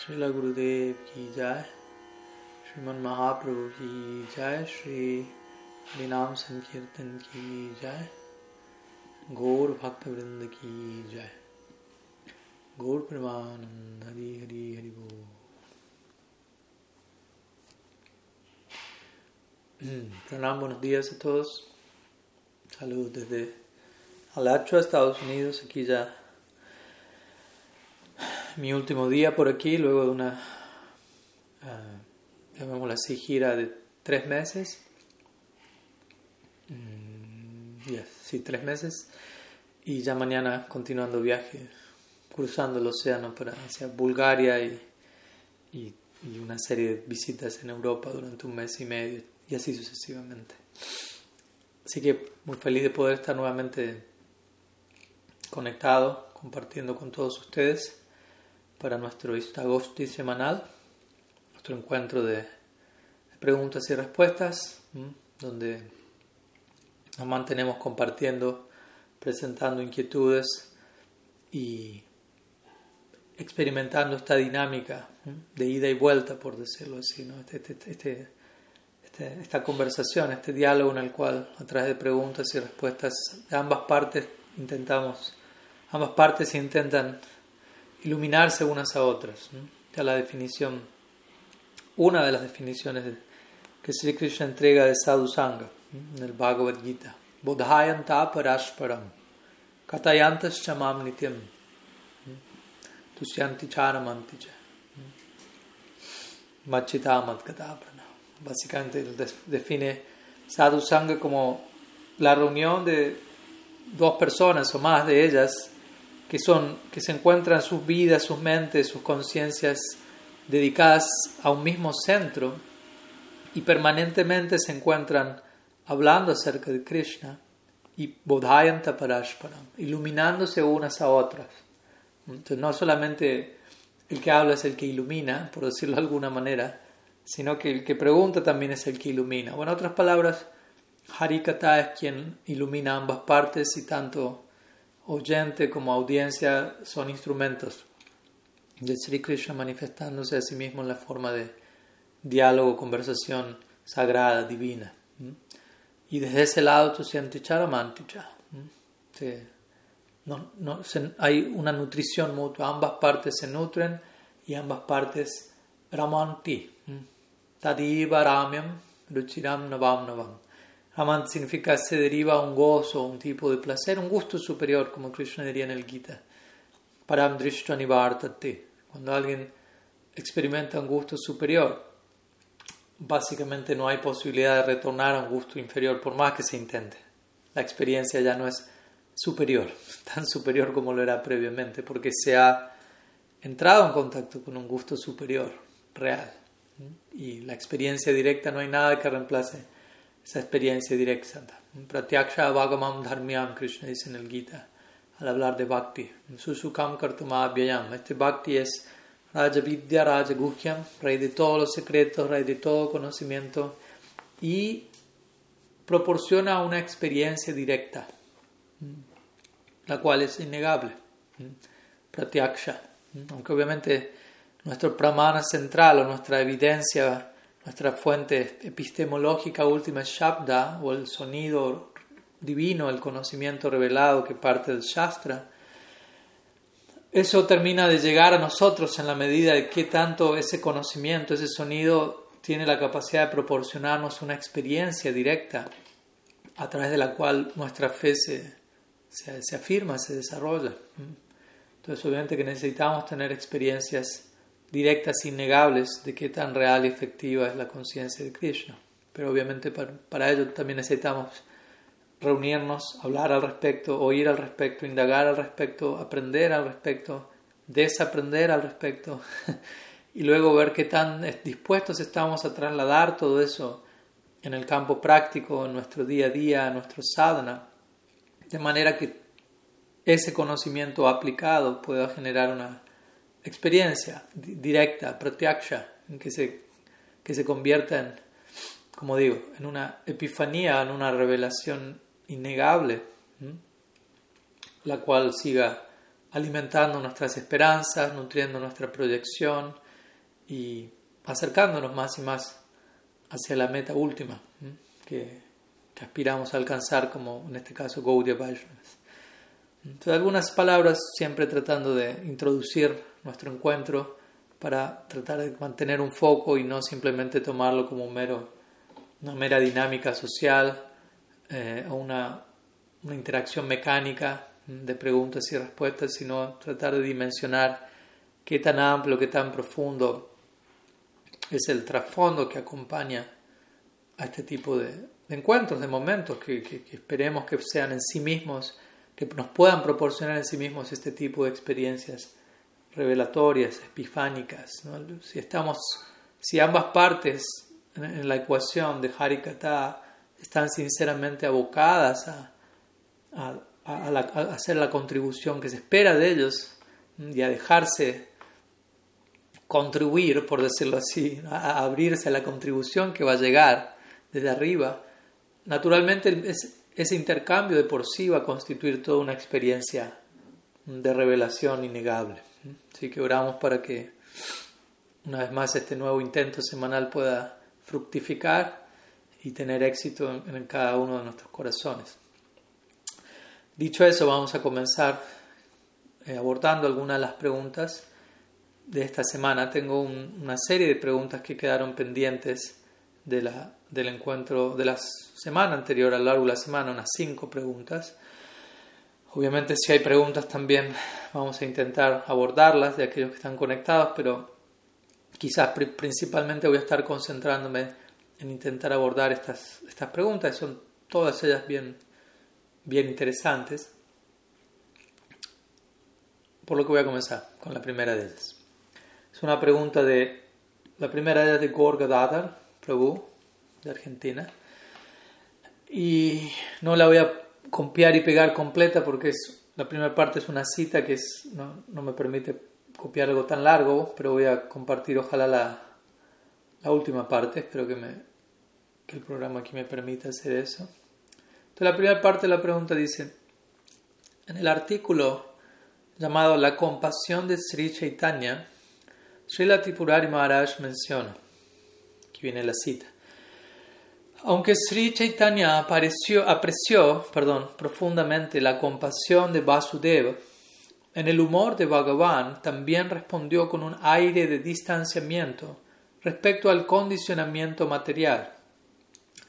Srila Gurudev ki jai, Sriman Mahaprabhu ki jai, Shri Harinam Sankirtan ki jai, Gaur Bhakta Vrinda ki jai, Gaur Premanand Hari Hari Hari Bo. Pranam, buenos días a todos. Saludos desde Alacho, Estados Unidos, aquí ya mi último día por aquí, luego de una, uh, así, gira de tres meses. Mm, sí, tres meses. Y ya mañana continuando viaje, cruzando el océano para hacia Bulgaria y, y, y una serie de visitas en Europa durante un mes y medio y así sucesivamente. Así que muy feliz de poder estar nuevamente conectado, compartiendo con todos ustedes para nuestro Istagosti semanal, nuestro encuentro de preguntas y respuestas, donde nos mantenemos compartiendo, presentando inquietudes y experimentando esta dinámica de ida y vuelta, por decirlo así, ¿no? este, este, este, esta conversación, este diálogo en el cual a través de preguntas y respuestas de ambas partes intentamos, ambas partes intentan iluminarse unas a otras. Ya la definición, una de las definiciones que Sri Krishna entrega de Sadhu Sangha en el Bhagavad Gita. Bodhayanta parashparam katayantas chamam nityam tusyanti charamanti cha machita madgatapana. Básicamente define Sadhu Sangha como la reunión de dos personas o más de ellas que, son, que se encuentran sus vidas, sus mentes, sus conciencias dedicadas a un mismo centro y permanentemente se encuentran hablando acerca de Krishna y bodhayanta parashparam, iluminándose unas a otras. Entonces no solamente el que habla es el que ilumina, por decirlo de alguna manera, sino que el que pregunta también es el que ilumina. O en otras palabras, Harikata es quien ilumina ambas partes y tanto oyente como audiencia son instrumentos de Sri Krishna manifestándose a sí mismo en la forma de diálogo, conversación sagrada, divina. Y desde ese lado tú sientes charamanticha. No, hay una nutrición mutua, ambas partes se nutren y ambas partes ramanti. Tadiva ramyam ruchiram navam navam. Raman significa se deriva un gozo, un tipo de placer, un gusto superior, como Krishna diría en el Gita. Param. Cuando alguien experimenta un gusto superior, básicamente no hay posibilidad de retornar a un gusto inferior por más que se intente. La experiencia ya no es superior, tan superior como lo era previamente, porque se ha entrado en contacto con un gusto superior, real. Y la experiencia directa no hay nada que reemplace esa experiencia directa. Pratyaksha Bhagamam Dharmyam, Krishna dice en el Gita, al hablar de Bhakti. Susukam Kartumabhyayam. Este Bhakti es Rajavidya Rajaguhyam, rey de todos los secretos, rey de todo conocimiento, y proporciona una experiencia directa, la cual es innegable. Pratyaksha. Aunque obviamente nuestro pramana central o nuestra evidencia nuestra fuente epistemológica última es Shabda, o el sonido divino, el conocimiento revelado que parte del Shastra. Eso termina de llegar a nosotros en la medida de que tanto ese conocimiento, ese sonido, tiene la capacidad de proporcionarnos una experiencia directa a través de la cual nuestra fe se, se, se afirma, se desarrolla. Entonces, obviamente que necesitamos tener experiencias directas innegables de qué tan real y efectiva es la conciencia de Krishna. Pero obviamente para, ello también necesitamos reunirnos, hablar al respecto, oír al respecto, indagar al respecto, aprender al respecto, desaprender al respecto y luego ver qué tan dispuestos estamos a trasladar todo eso en el campo práctico, en nuestro día a día, en nuestro sadhana, de manera que ese conocimiento aplicado pueda generar una experiencia directa, pratyaksha, en que se, que se convierta en, como digo, en una epifanía, en una revelación innegable, la cual siga alimentando nuestras esperanzas, nutriendo nuestra proyección y acercándonos más y más hacia la meta última que, aspiramos a alcanzar, como en este caso Gaudiya Vaishnavas. Entonces, algunas palabras siempre tratando de introducir nuestro encuentro para tratar de mantener un foco y no simplemente tomarlo como un mero, una mera dinámica social eh, o una, interacción mecánica de preguntas y respuestas, sino tratar de dimensionar qué tan amplio, qué tan profundo es el trasfondo que acompaña a este tipo de, encuentros, de momentos, que, esperemos que sean en sí mismos, que nos puedan proporcionar en sí mismos este tipo de experiencias revelatorias, epifánicas. Si, estamos, si ambas partes en, la ecuación de Harikata están sinceramente abocadas a, a, a, hacer la contribución que se espera de ellos y a dejarse contribuir, por decirlo así, a abrirse a la contribución que va a llegar desde arriba, naturalmente ese intercambio de por sí va a constituir toda una experiencia de revelación innegable. Así que oramos para que una vez más este nuevo intento semanal pueda fructificar y tener éxito en, cada uno de nuestros corazones. Dicho eso, vamos a comenzar eh, abordando algunas de las preguntas de esta semana. Tengo una serie de preguntas que quedaron pendientes de la, del encuentro de la semana anterior, a lo largo de la semana, unas cinco preguntas. Obviamente si hay preguntas también vamos a intentar abordarlas de aquellos que están conectados, pero quizás principalmente voy a estar concentrándome en intentar abordar estas, estas preguntas, son todas ellas bien, bien interesantes. Por lo que voy a comenzar con la primera de ellas. Es una pregunta de, la primera de ellas de Prabhu, de Argentina. Y no la voy a copiar y pegar completa porque es, la primera parte es una cita que es, no, no, me permite copiar algo tan largo, pero voy a compartir ojalá la, la última parte. Espero que, me, que el programa aquí me permita hacer eso. Entonces la primera parte de la pregunta dice, en el artículo llamado La compasión de Sri Chaitanya, Srila Tipurari Maharaj menciona, viene la cita, aunque Sri Chaitanya apreció profundamente la compasión de Vasudeva, en el humor de Bhagavan también respondió con un aire de distanciamiento respecto al condicionamiento material,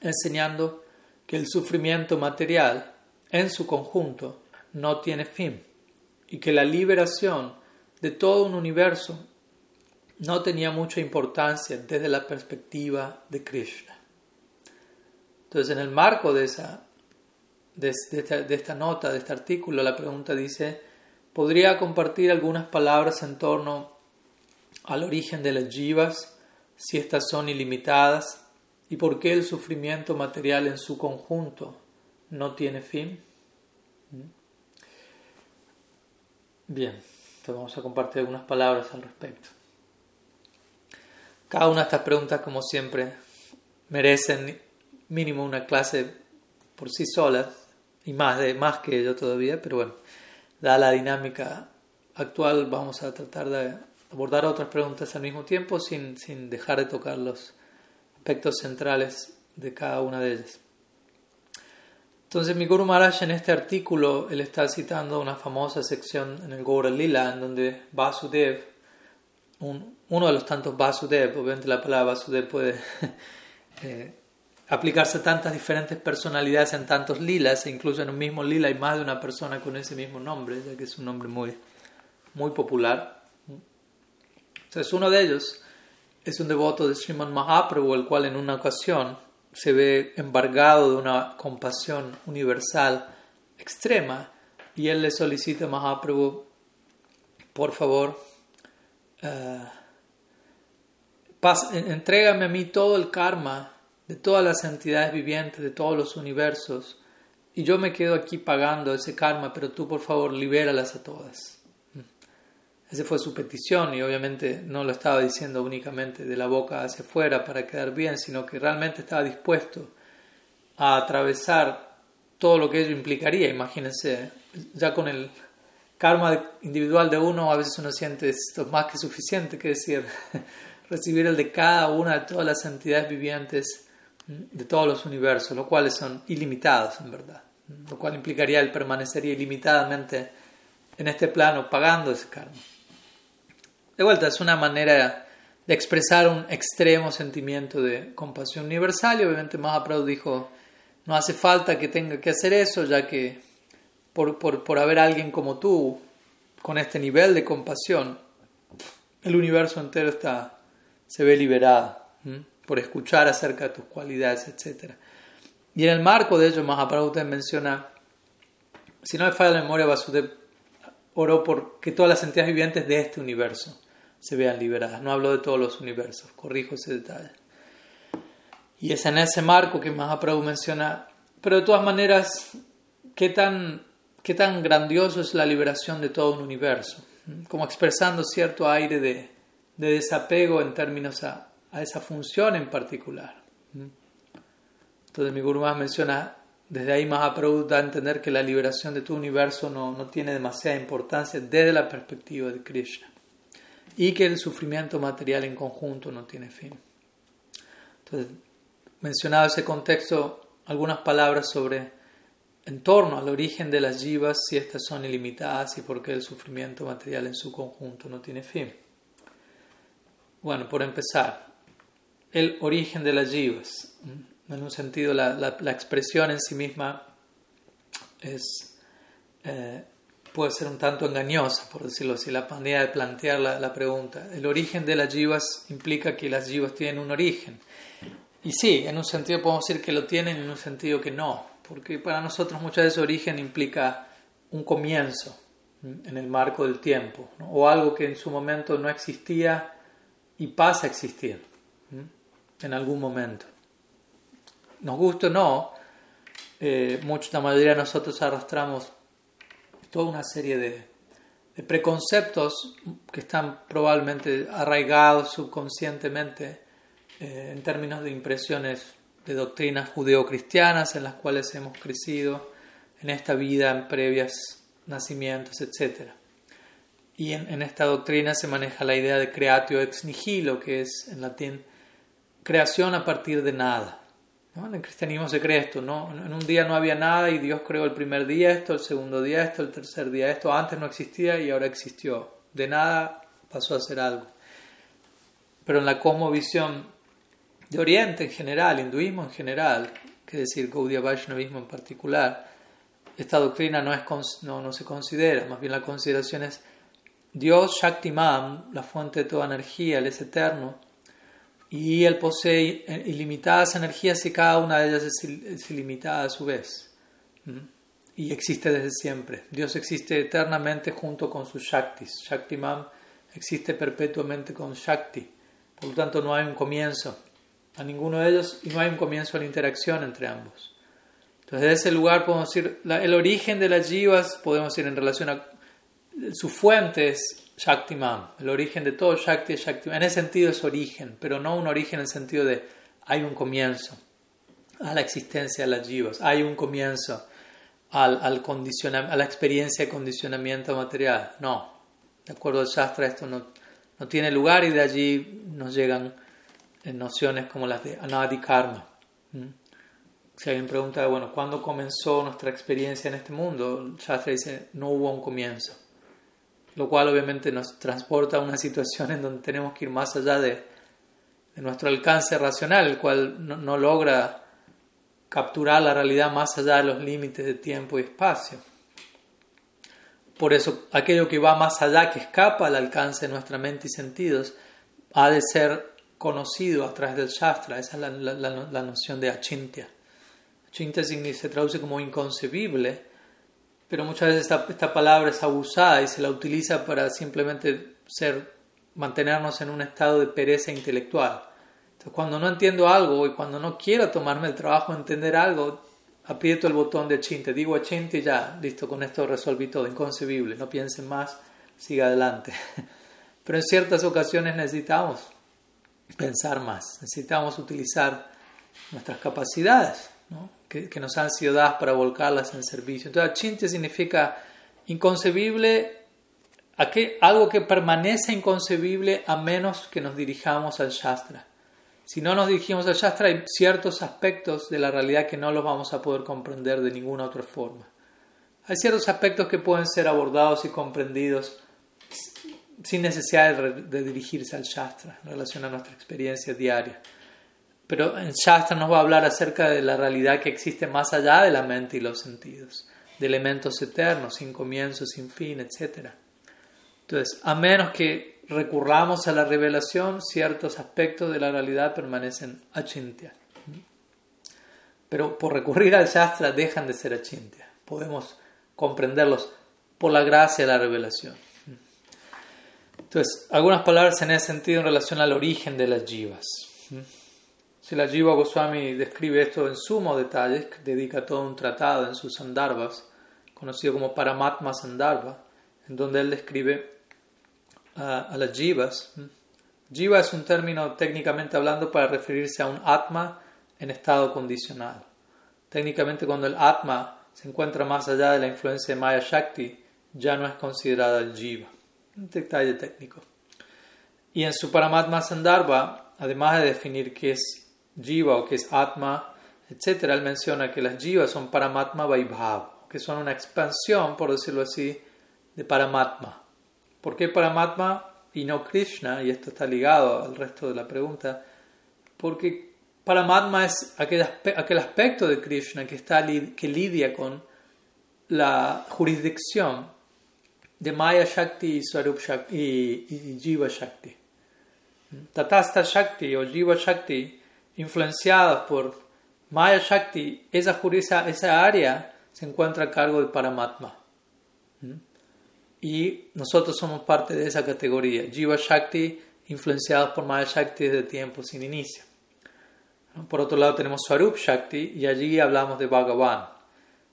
enseñando que el sufrimiento material en su conjunto no tiene fin y que la liberación de todo un universo no tenía mucha importancia desde la perspectiva de Krishna. Entonces, en el marco de, esa, de, esta, nota, de este artículo, la pregunta dice, ¿podría compartir algunas palabras en torno al origen de las jivas, si estas son ilimitadas, y por qué el sufrimiento material en su conjunto no tiene fin? ¿Mm? Bien, entonces vamos a compartir algunas palabras al respecto. Cada una de estas preguntas, como siempre, merecen mínimo una clase por sí sola y más, de, más que yo todavía, pero bueno, dada la dinámica actual vamos a tratar de abordar otras preguntas al mismo tiempo sin, sin dejar de tocar los aspectos centrales de cada una de ellas. Entonces mi Guru Maharaj en este artículo, él está citando una famosa sección en el Gaura Lila, en donde Vasudev, un, uno de los tantos Vasudev, obviamente la palabra Vasudev puede eh, aplicarse a tantas diferentes personalidades en tantos lilas, e incluso en un mismo lila hay más de una persona con ese mismo nombre, ya que es un nombre muy, muy popular. Entonces uno de ellos es un devoto de Sriman Mahaprabhu, el cual en una ocasión se ve embargado de una compasión universal extrema y él le solicita a Mahaprabhu, por favor, uh, entrégame a mí todo el karma de todas las entidades vivientes, de todos los universos, y yo me quedo aquí pagando ese karma, pero tú por favor libéralas a todas. Esa fue su petición y obviamente no lo estaba diciendo únicamente de la boca hacia afuera para quedar bien, sino que realmente estaba dispuesto a atravesar todo lo que ello implicaría. Imagínense, ya con el karma individual de uno, a veces uno siente esto más que suficiente, que decir, recibir el de cada una de todas las entidades vivientes de todos los universos, los cuales son ilimitados en verdad, lo cual implicaría el permanecer ilimitadamente en este plano pagando ese karma. De vuelta, es una manera de expresar un extremo sentimiento de compasión universal y obviamente Mahaprabhu dijo, no hace falta que tenga que hacer eso, ya que por, por, por haber alguien como tú con este nivel de compasión, el universo entero está, se ve liberado por escuchar acerca de tus cualidades, etc. Y en el marco de ello, Mahaprabhu menciona, si no me falla la memoria, Vasudev oró por que todas las entidades vivientes de este universo se vean liberadas. No hablo de todos los universos, corrijo ese detalle. Y es en ese marco que Mahaprabhu menciona, pero de todas maneras, ¿qué tan, qué tan grandioso es la liberación de todo un universo? Como expresando cierto aire de, de desapego en términos a, a, esa función en particular. Entonces mi Guru menciona, desde ahí Mahaprabhu da a entender que la liberación de todo universo no, no tiene demasiada importancia desde la perspectiva de Krishna y que el sufrimiento material en conjunto no tiene fin. Entonces, mencionado ese contexto, algunas palabras sobre en torno al origen de las yivas, si estas son ilimitadas y por qué el sufrimiento material en su conjunto no tiene fin. Bueno, por empezar, el origen de las yivas. En un sentido, la, la, expresión en sí misma es, eh, puede ser un tanto engañosa, por decirlo así, la manera de plantear la, la pregunta. El origen de las yivas implica que las yivas tienen un origen. Y sí, en un sentido podemos decir que lo tienen, en un sentido que no, porque para nosotros muchas veces origen implica un comienzo en el marco del tiempo, o algo que en su momento no existía y pasa a existir en algún momento. Nos gusta o no, eh, la mayoría de nosotros arrastramos toda una serie de, preconceptos que están probablemente arraigados subconscientemente eh, en términos de impresiones de doctrinas judeocristianas en las cuales hemos crecido en esta vida, en previas nacimientos, etc. Y en, esta doctrina se maneja la idea de creatio ex nihilo, que es en latín creación a partir de nada. En el cristianismo se cree esto, ¿no? En un día no había nada y Dios creó el primer día esto, el segundo día esto, el tercer día esto. Antes no existía y ahora existió. De nada pasó a ser algo. Pero en la cosmovisión de Oriente en general, hinduismo en general, que decir Gaudiya Vaishnavismo en particular, esta doctrina no, es, no, no se considera, más bien la consideración es Dios Shaktiman, la fuente de toda energía, Él es eterno y Él posee ilimitadas energías y cada una de ellas es, ilimitada a su vez. Y existe desde siempre. Dios existe eternamente junto con sus Shaktis. Shaktiman existe perpetuamente con Shakti. Por lo tanto, no hay un comienzo a ninguno de ellos y no hay un comienzo a la interacción entre ambos. Entonces, de ese lugar podemos decir, el origen de las jivas, podemos decir en relación a su fuente es Shaktiman, el origen de todo Shakti es Shaktiman. En ese sentido es origen, pero no un origen en el sentido de hay un comienzo a la existencia de las jivas, hay un comienzo al, al a la experiencia de condicionamiento material. No, de acuerdo al Shastra esto no, no tiene lugar y de allí nos llegan eh, nociones como las de Anadi Karma. ¿Mm? Si alguien pregunta, bueno, ¿cuándo comenzó nuestra experiencia en este mundo? El Shastra dice, no hubo un comienzo lo cual obviamente nos transporta a una situación en donde tenemos que ir más allá de, nuestro alcance racional, el cual no, logra capturar la realidad más allá de los límites de tiempo y espacio. Por eso, aquello que va más allá, que escapa al alcance de nuestra mente y sentidos, ha de ser conocido a través del Shastra. Esa es la, noción de achintya. Achintya se traduce como inconcebible, pero muchas veces esta, palabra es abusada y se la utiliza para simplemente ser, mantenernos en un estado de pereza intelectual. Entonces, cuando no entiendo algo y cuando no quiero tomarme el trabajo de entender algo, aprieto el botón de chinte, digo chinte y ya, listo, con esto resolví todo, inconcebible, no piensen más, siga adelante. Pero en ciertas ocasiones necesitamos pensar más, necesitamos utilizar nuestras capacidades. ¿No? que, nos han sido dadas para volcarlas en servicio. Entonces, achintya significa inconcebible algo que permanece inconcebible a menos que nos dirijamos al Shastra. Si no nos dirigimos al Shastra, hay ciertos aspectos de la realidad que no los vamos a poder comprender de ninguna otra forma. Hay ciertos aspectos que pueden ser abordados y comprendidos sin necesidad de, dirigirse al Shastra en relación a nuestra experiencia diaria. Pero en Shastra nos va a hablar acerca de la realidad que existe más allá de la mente y los sentidos, de elementos eternos, sin comienzo, sin fin, etc. Entonces, a menos que recurramos a la revelación, ciertos aspectos de la realidad permanecen achintya. Pero por recurrir al Shastra dejan de ser achintya. Podemos comprenderlos por la gracia de la revelación. Entonces, algunas palabras en ese sentido en relación al origen de las jivas. La Jiva Goswami describe esto en sumo detalle, dedica todo un tratado en sus Sandarbhas, conocido como Paramatma Sandarbha, en donde él describe a, las jivas. Jiva es un término técnicamente hablando para referirse a un atma en estado condicional. Técnicamente cuando el atma se encuentra más allá de la influencia de Maya Shakti, ya no es considerada el jiva. Un detalle técnico. Y en su Paramatma Sandarbha, además de definir qué es jiva o qué es atma, etc., él menciona que las jivas son Paramatma Vaibhav, que son una expansión, por decirlo así, de Paramatma. ¿Por qué Paramatma y no Krishna? Y esto está ligado al resto de la pregunta. Porque Paramatma es aquel, aquel aspecto de Krishna que, está, que lidia con la jurisdicción de Maya Shakti y Shakti y, Jiva Shakti. Tatasta Shakti o Jiva Shakti, influenciadas por Maya Shakti, esa, esa, área se encuentra a cargo de Paramatma. Y nosotros somos parte de esa categoría, Jiva Shakti, influenciados por Maya Shakti desde tiempo sin inicio. Por otro lado tenemos Swarup Shakti y allí hablamos de Bhagavan,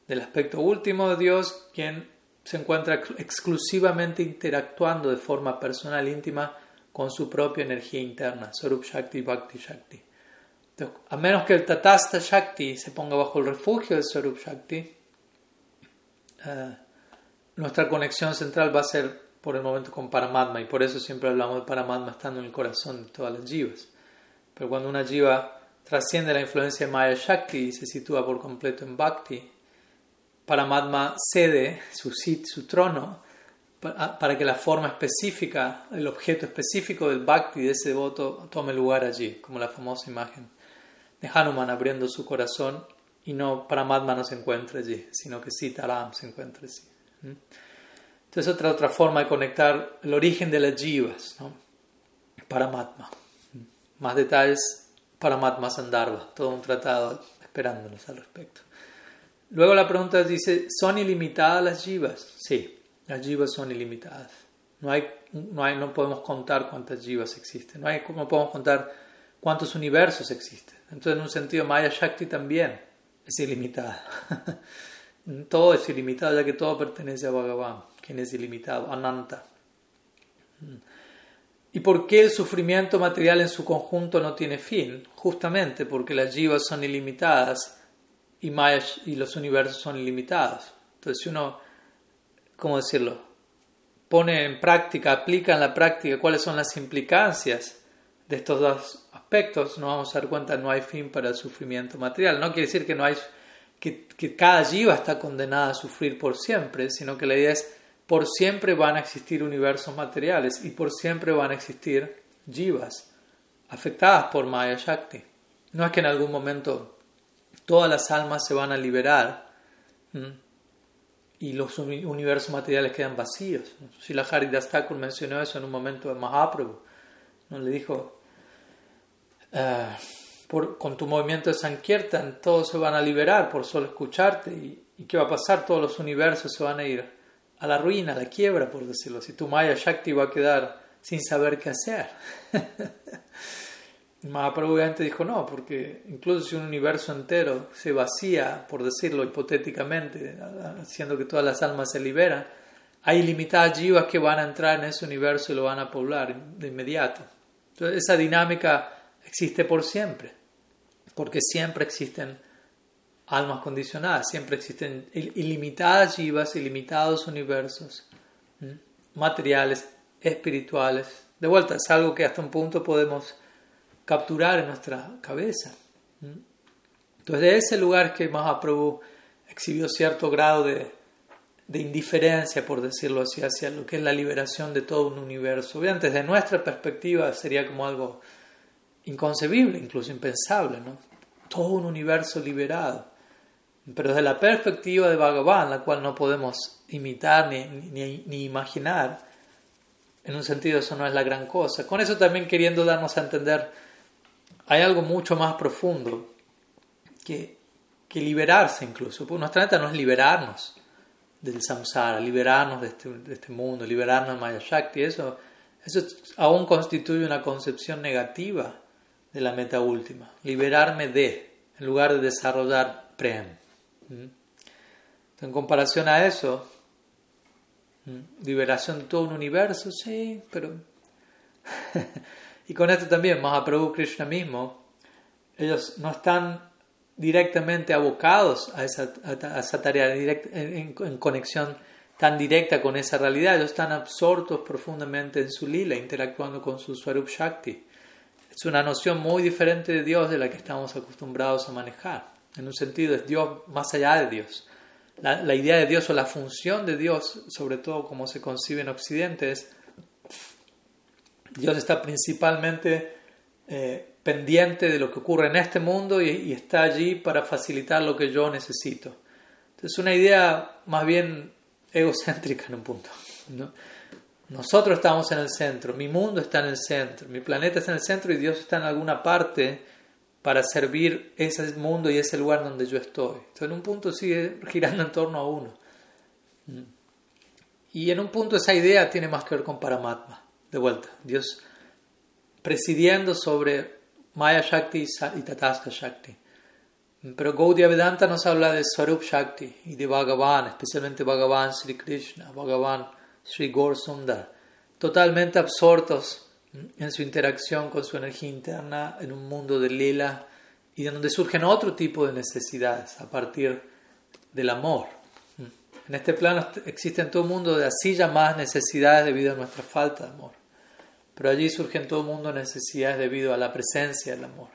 del aspecto último de Dios, quien se encuentra exclusivamente interactuando de forma personal, íntima, con su propia energía interna, Sarup Shakti, Bhakti Shakti. A menos que el Tatasta Shakti se ponga bajo el refugio de Sarup Shakti, eh, nuestra conexión central va a ser por el momento con Paramatma, y por eso siempre hablamos de Paramatma estando en el corazón de todas las jivas. Pero cuando una jiva trasciende la influencia de Maya Shakti y se sitúa por completo en Bhakti, Paramatma cede su, su trono para que la forma específica, el objeto específico del bhakti de ese devoto tome lugar allí, como la famosa imagen de Hanuman abriendo su corazón y no Paramatma no se encuentra allí, sino que Sitaram se encuentra allí. Entonces otra, otra forma de conectar el origen de las jivas, ¿no? Paramatma. Más detalles, Paramatma Sandarbha, todo un tratado esperándonos al respecto. Luego la pregunta dice, ¿son ilimitadas las jivas? Sí, las jivas son ilimitadas. No, hay, no, hay, no podemos contar cuántas jivas existen. No, hay, no podemos contar cuántos universos existen. Entonces, en un sentido, Maya Shakti también es ilimitada. todo es ilimitado, ya que todo pertenece a Bhagavan, quien es ilimitado, Ananta. ¿Y por qué el sufrimiento material en su conjunto no tiene fin? Justamente porque las jivas son ilimitadas y, y los universos son ilimitados. Entonces, si uno, ¿cómo decirlo? Pone en práctica, aplica en la práctica cuáles son las implicancias de estos dos aspectos, nos vamos a dar cuenta no hay fin para el sufrimiento material. No quiere decir que no hay que, que cada jiva está condenada a sufrir por siempre, sino que la idea es por siempre van a existir universos materiales y por siempre van a existir jivas afectadas por Maya Shakti. No es que en algún momento todas las almas se van a liberar y los universos materiales quedan vacíos. Si la Haridas Thakur mencionó eso en un momento de Mahaprabhu, ¿no? le dijo, ah, por, con tu movimiento de Sankirtan todos se van a liberar por solo escucharte y, y ¿qué va a pasar? Todos los universos se van a ir a la ruina, a la quiebra, por decirlo así. Tu Maya Shakti va a quedar sin saber qué hacer. Mahaprabhu obviamente dijo no, porque incluso si un universo entero se vacía, por decirlo hipotéticamente, haciendo que todas las almas se liberan, hay limitadas jivas que van a entrar en ese universo y lo van a poblar de inmediato. Entonces esa dinámica existe por siempre, porque siempre existen almas condicionadas, siempre existen ilimitadas jivas, ilimitados universos. materiales, espirituales. De vuelta, es algo que hasta un punto podemos capturar en nuestra cabeza. Entonces, de ese lugar que Mahaprabhu exhibió cierto grado de, de indiferencia, por decirlo así, hacia lo que es la liberación de todo un universo. Obviamente, desde nuestra perspectiva sería como algo inconcebible, incluso impensable, ¿no? Todo un universo liberado. Pero desde la perspectiva de Bhagavan, la cual no podemos imitar ni, ni, ni imaginar, en un sentido eso no es la gran cosa. Con eso también queriendo darnos a entender, hay algo mucho más profundo que, que liberarse incluso. Porque nuestra meta no es liberarnos del samsara, liberarnos de este, de este mundo, liberarnos de Maya Shakti. Eso, eso aún constituye una concepción negativa de la meta última. Liberarme de, en lugar de desarrollar prem. ¿Mm? En comparación a eso, ¿Mm? liberación de todo un universo, sí, pero... y con esto también, Mahaprabhu Krishna mismo, ellos no están directamente abocados a esa, a esa tarea en, en, conexión tan directa con esa realidad, ellos están absortos profundamente en su lila, interactuando con su Swarup Shakti. Es una noción muy diferente de Dios de la que estamos acostumbrados a manejar. En un sentido, es Dios más allá de Dios. La, la idea de Dios o la función de Dios, sobre todo como se concibe en Occidente, es Dios está principalmente eh, pendiente de lo que ocurre en este mundo y, está allí para facilitar lo que yo necesito. Entonces, una idea más bien egocéntrica en un punto. Nosotros estamos en el centro, mi mundo está en el centro, mi planeta está en el centro y Dios está en alguna parte para servir ese mundo y ese lugar donde yo estoy. Entonces, en un punto sigue girando en torno a uno. Y en un punto esa idea tiene más que ver con Paramatma. De vuelta, Dios presidiendo sobre Maya Shakti y Tataska Shakti. Pero Gaudiya Vedanta nos habla de Swarup Shakti y de Bhagavan, especialmente Bhagavan Sri Krishna, Bhagavan Sri Gaur Sundar, totalmente absortos en su interacción con su energía interna en un mundo de lila y de donde surgen otro tipo de necesidades a partir del amor. En este plano existen en todo el mundo de así llamadas necesidades debido a nuestra falta de amor. Pero allí surgen en todo el mundo necesidades debido a la presencia del amor.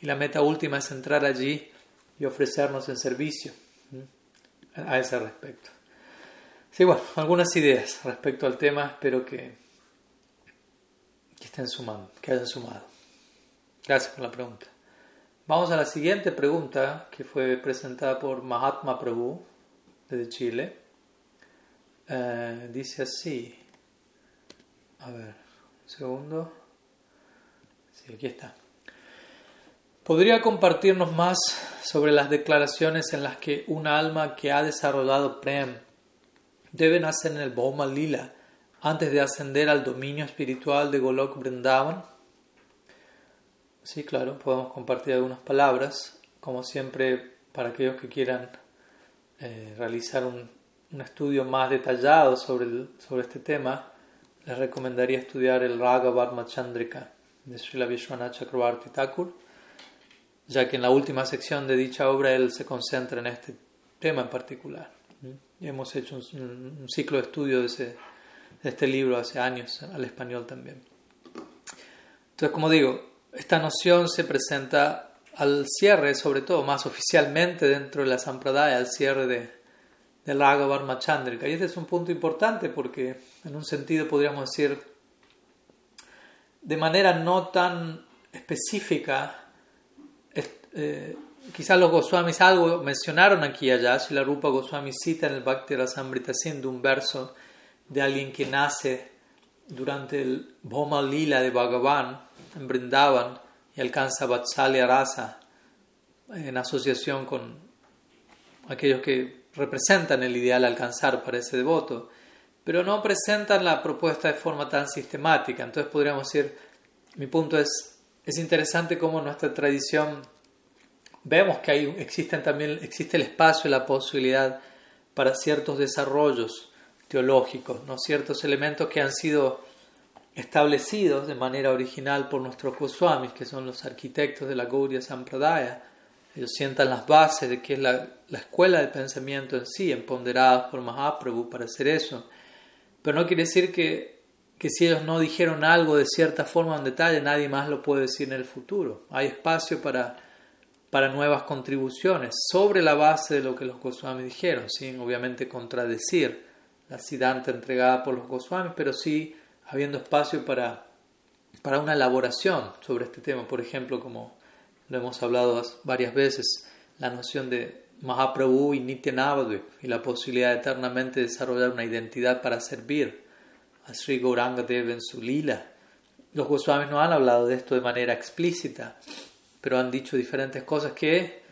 Y la meta última es entrar allí y ofrecernos en servicio a ese respecto. Sí, bueno, algunas ideas respecto al tema, espero que, que estén sumando, que hayan sumado. Gracias por la pregunta. Vamos a la siguiente pregunta que fue presentada por Mahatma Prabhu desde Chile. Eh, dice así. A ver. Segundo. Sí, aquí está. ¿Podría compartirnos más sobre las declaraciones en las que un alma que ha desarrollado Prem debe nacer en el Bhoma Lila antes de ascender al dominio espiritual de Golok Vrindavan? Sí, claro, podemos compartir algunas palabras. Como siempre, para aquellos que quieran eh, realizar un, estudio más detallado sobre, sobre este tema, les recomendaría estudiar el Raga Varma Chandrika de Srila Vishwanath Chakravarti Thakur, ya que en la última sección de dicha obra él se concentra en este tema en particular. Hemos hecho un, ciclo de estudio de, ese, de este libro hace años al español también. Entonces, como digo, esta noción se presenta al cierre, sobre todo más oficialmente dentro de la Sampradaya, al cierre de, del Raga Varma Chandrika. Y este es un punto importante porque, en un sentido, podríamos decir, de manera no tan específica, eh, quizás los Goswamis algo mencionaron aquí y allá. La Rupa Goswami cita en el Bhakti Rasamrita siendo un verso de alguien que nace durante el Bhoma Lila de Bhagavan en Brindavan y alcanza Vatsalya Rasa en asociación con aquellos que representan el ideal alcanzar para ese devoto, pero no presentan la propuesta de forma tan sistemática. Entonces podríamos decir, mi punto es, es interesante cómo nuestra tradición vemos que hay, existen también, existe el espacio y la posibilidad para ciertos desarrollos teológicos, ¿no? ciertos elementos que han sido establecidos de manera original por nuestros Goswamis, que son los arquitectos de la Gaudiya Sampradaya, ellos sientan las bases de que es la, la escuela del pensamiento en sí, empoderados por Mahaprabhu para hacer eso. Pero no quiere decir que, que si ellos no dijeron algo de cierta forma en detalle, nadie más lo puede decir en el futuro. Hay espacio para, para nuevas contribuciones sobre la base de lo que los Goswamis dijeron, sin obviamente contradecir la Siddhanta entregada por los Goswamis, pero sí habiendo espacio para, para una elaboración sobre este tema. Por ejemplo, como lo hemos hablado varias veces, la noción de Mahaprabhu y Nityanavadvip y la posibilidad de eternamente desarrollar una identidad para servir a Sri Gauranga Dev en su. Los Goswamis no han hablado de esto de manera explícita, pero han dicho diferentes cosas que,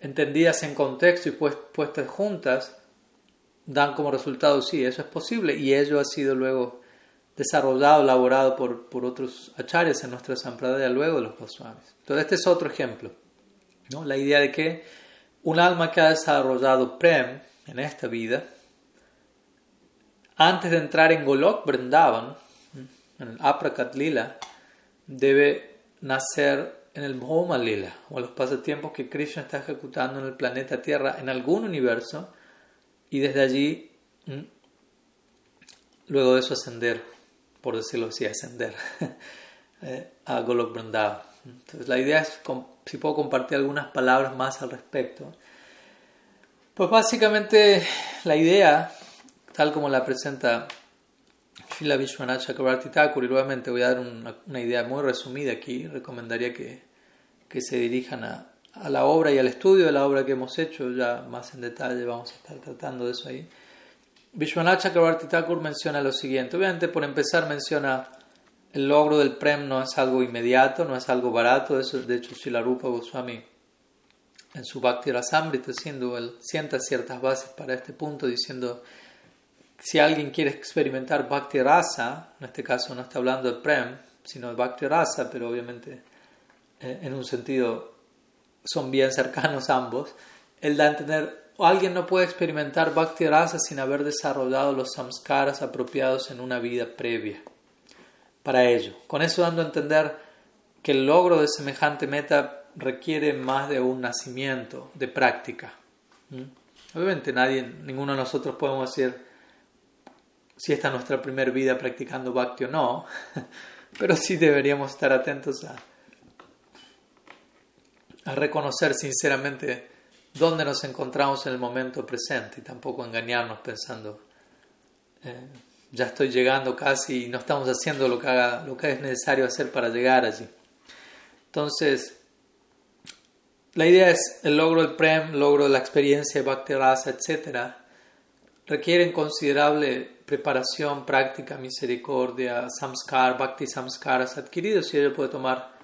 entendidas en contexto y puestas juntas, dan como resultado, sí, eso es posible, y ello ha sido luego desarrollado, elaborado por, por otros acharyas en nuestra sampradaya luego de los Goswamis. Entonces, este es otro ejemplo. ¿no? La idea de que un alma que ha desarrollado Prem en esta vida, antes de entrar en Golok Vrindavan, en el Aprakat debe nacer en el Lila, o los pasatiempos que Krishna está ejecutando en el planeta Tierra, en algún universo, y desde allí, luego de eso, ascender, por decirlo así, ascender eh, a Golok Vrindavan. Entonces, la idea es si puedo compartir algunas palabras más al respecto. Pues básicamente la idea, tal como la presenta Srila Vishwanath Chakrabarti Thakur, y nuevamente voy a dar una, idea muy resumida aquí, recomendaría que, que se dirijan a, a, la obra y al estudio de la obra que hemos hecho, ya más en detalle vamos a estar tratando de eso ahí. Vishwanath Chakrabarti Thakur menciona lo siguiente, obviamente por empezar menciona el logro del Prem no es algo inmediato, no es algo barato, eso de hecho Rupa Goswami en su Bhakti Rasamrita siendo él sienta ciertas bases para este punto diciendo si alguien quiere experimentar Bhakti Rasa, en este caso no está hablando de Prem, sino de Bhakti Rasa, pero obviamente en un sentido son bien cercanos ambos, él da a entender, alguien no puede experimentar Bhakti Rasa sin haber desarrollado los samskaras apropiados en una vida previa para ello. Con eso dando a entender que el logro de semejante meta requiere más de un nacimiento, de práctica. ¿Mm? Obviamente nadie, ninguno de nosotros podemos decir si esta es nuestra primera vida practicando bhakti o no, pero sí deberíamos estar atentos a, a reconocer sinceramente dónde nos encontramos en el momento presente y tampoco engañarnos pensando eh, ya estoy llegando casi y no estamos haciendo lo que, haga, lo que es necesario hacer para llegar allí. Entonces, la idea es el logro del Prem, logro de la experiencia de Bhakti Rasa, etc. Requieren considerable preparación, práctica, misericordia, samskar, Bhakti samskaras adquiridos y ello puede tomar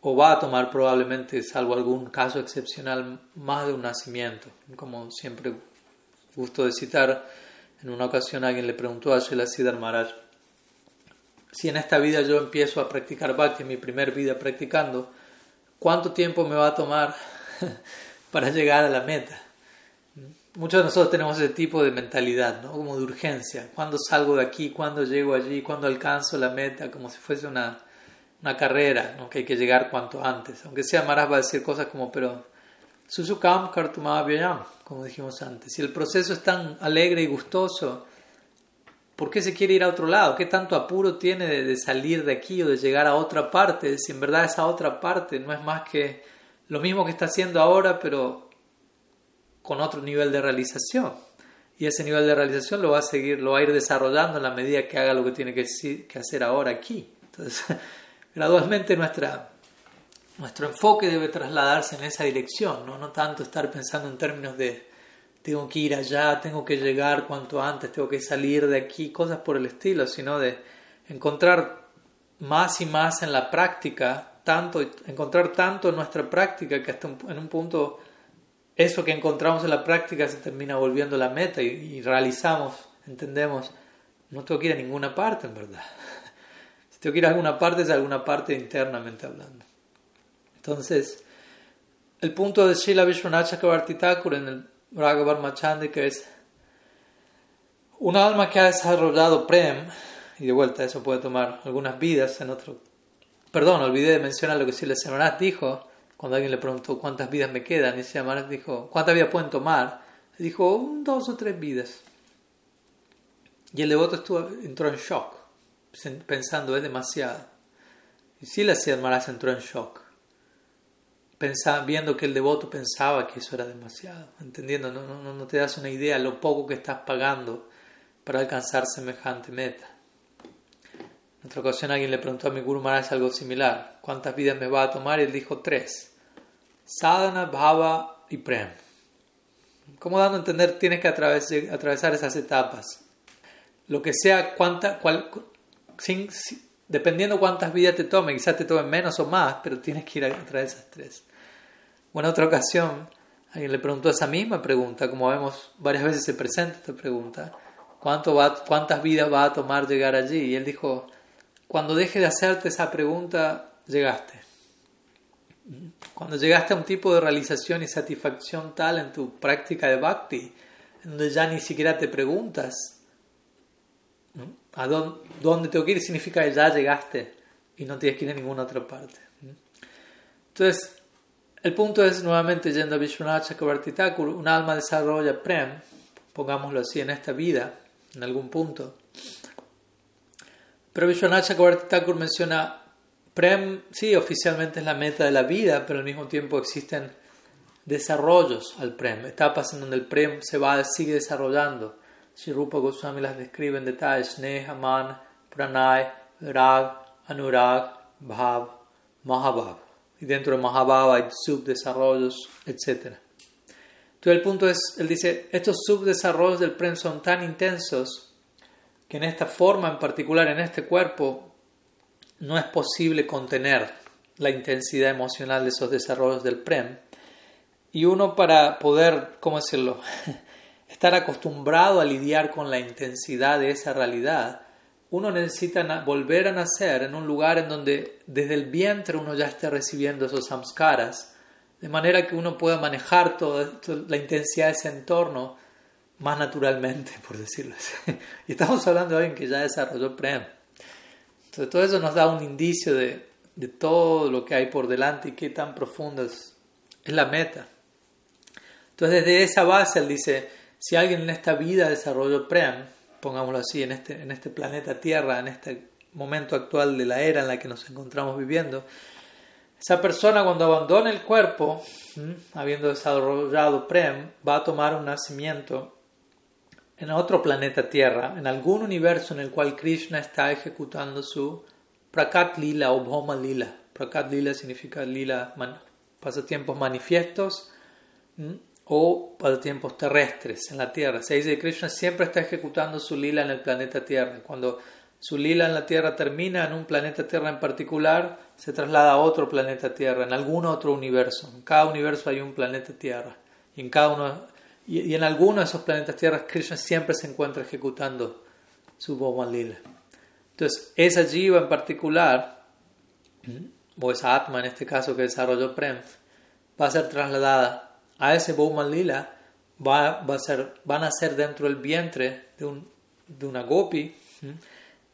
o va a tomar probablemente, salvo algún caso excepcional, más de un nacimiento. Como siempre gusto de citar, en una ocasión alguien le preguntó a Srila Siddhar Maharaj, si en esta vida yo empiezo a practicar bhakti, mi primer vida practicando, ¿cuánto tiempo me va a tomar para llegar a la meta? Muchos de nosotros tenemos ese tipo de mentalidad, ¿no? como de urgencia. ¿Cuándo salgo de aquí? ¿Cuándo llego allí? ¿Cuándo alcanzo la meta? Como si fuese una, una carrera, ¿no? que hay que llegar cuanto antes. Aunque sea Maharaj va a decir cosas como, pero Susukam Kartumabhyayam, como dijimos antes. Si el proceso es tan alegre y gustoso, ¿por qué se quiere ir a otro lado? ¿Qué tanto apuro tiene de, salir de aquí o de llegar a otra parte? Si en verdad esa otra parte no es más que lo mismo que está haciendo ahora, pero con otro nivel de realización. Y ese nivel de realización lo va a seguir, lo va a ir desarrollando en la medida que haga lo que tiene que, que hacer ahora aquí. Entonces, gradualmente nuestra nuestro enfoque debe trasladarse en esa dirección, ¿no? no tanto estar pensando en términos de tengo que ir allá, tengo que llegar cuanto antes, tengo que salir de aquí, cosas por el estilo, sino de encontrar más y más en la práctica, tanto, encontrar tanto en nuestra práctica que hasta en un punto eso que encontramos en la práctica se termina volviendo la meta y, y realizamos, entendemos, no tengo que ir a ninguna parte en verdad. Si tengo que ir a alguna parte es a alguna parte internamente hablando. Entonces, el punto de Srila Vishwanath Thakur en el Raghavar que es un alma que ha desarrollado Prem, y de vuelta eso puede tomar algunas vidas en otro... Perdón, olvidé de mencionar lo que Srila Semarat dijo, cuando alguien le preguntó cuántas vidas me quedan, y Semarat dijo, ¿cuántas vidas pueden tomar? dijo, dos o tres vidas. Y el devoto entró en shock, pensando, es demasiado. Y sí, la Maharaj entró en shock, pensaba, viendo que el devoto pensaba que eso era demasiado, entendiendo, no, no, no te das una idea lo poco que estás pagando para alcanzar semejante meta. En otra ocasión alguien le preguntó a mi Guru Maharaj algo similar, ¿cuántas vidas me va a tomar? Y él dijo tres, sadhana, bhava y prem. Como dando a entender, tienes que atravesar esas etapas. Lo que sea, cuánta, cuál, dependiendo cuántas vidas te tome, quizás te tomen menos o más, pero tienes que ir a través de esas tres. O en otra ocasión, alguien le preguntó esa misma pregunta, como vemos varias veces se presenta esta pregunta, ¿cuánto va, ¿cuántas vidas va a tomar llegar allí? Y él dijo, cuando deje de hacerte esa pregunta, llegaste. Cuando llegaste a un tipo de realización y satisfacción tal en tu práctica de bhakti, donde ya ni siquiera te preguntas a dónde, dónde tengo que ir, significa que ya llegaste y no tienes que ir a ninguna otra parte. Entonces, el punto es nuevamente yendo a Vishwanath Chakrabarti un alma desarrolla prem, pongámoslo así, en esta vida, en algún punto. Pero Vishwanath Chakrabarti menciona Prem, sí, oficialmente es la meta de la vida, pero al mismo tiempo existen desarrollos al Prem, etapas en donde el Prem se va, sigue desarrollando. Sri Rupa Goswami las describe en detalle, Sneha, Man, Pranay, Rag, Anurag, Bhav, Mahabhav. Y dentro de Mahabhav hay subdesarrollos, etc. Entonces el punto es, él dice, estos subdesarrollos del Prem son tan intensos que en esta forma en particular, en este cuerpo, no es posible contener la intensidad emocional de esos desarrollos del PREM. Y uno para poder, ¿cómo decirlo?, estar acostumbrado a lidiar con la intensidad de esa realidad, uno necesita volver a nacer en un lugar en donde desde el vientre uno ya esté recibiendo esos samskaras, de manera que uno pueda manejar toda la intensidad de ese entorno más naturalmente, por decirlo así. Y estamos hablando de alguien que ya desarrolló PREM todo eso nos da un indicio de, de, todo lo que hay por delante y qué tan profunda es, la meta. Entonces, desde esa base, él dice, si alguien en esta vida desarrolló Prem, pongámoslo así, en este, en este planeta Tierra, en este momento actual de la era en la que nos encontramos viviendo, esa persona cuando abandona el cuerpo, habiendo desarrollado Prem, va a tomar un nacimiento en otro planeta Tierra, en algún universo en el cual Krishna está ejecutando su Prakat Lila o Bhoma Lila. Prakat Lila significa lila, pasatiempos manifiestos o pasatiempos terrestres en la Tierra. Se dice que Krishna siempre está ejecutando su lila en el planeta Tierra. Cuando su lila en la Tierra termina en un planeta Tierra en particular, se traslada a otro planeta Tierra, en algún otro universo. En cada universo hay un planeta Tierra. Y en alguno de esos planetas tierras, Krishna siempre se encuentra ejecutando su Lila. Entonces, esa jiva en particular, o esa Atma en este caso que desarrolló Prem, va a ser trasladada a ese Bhoma Lila, va, va a ser, van a ser dentro del vientre de, un, de una gopi,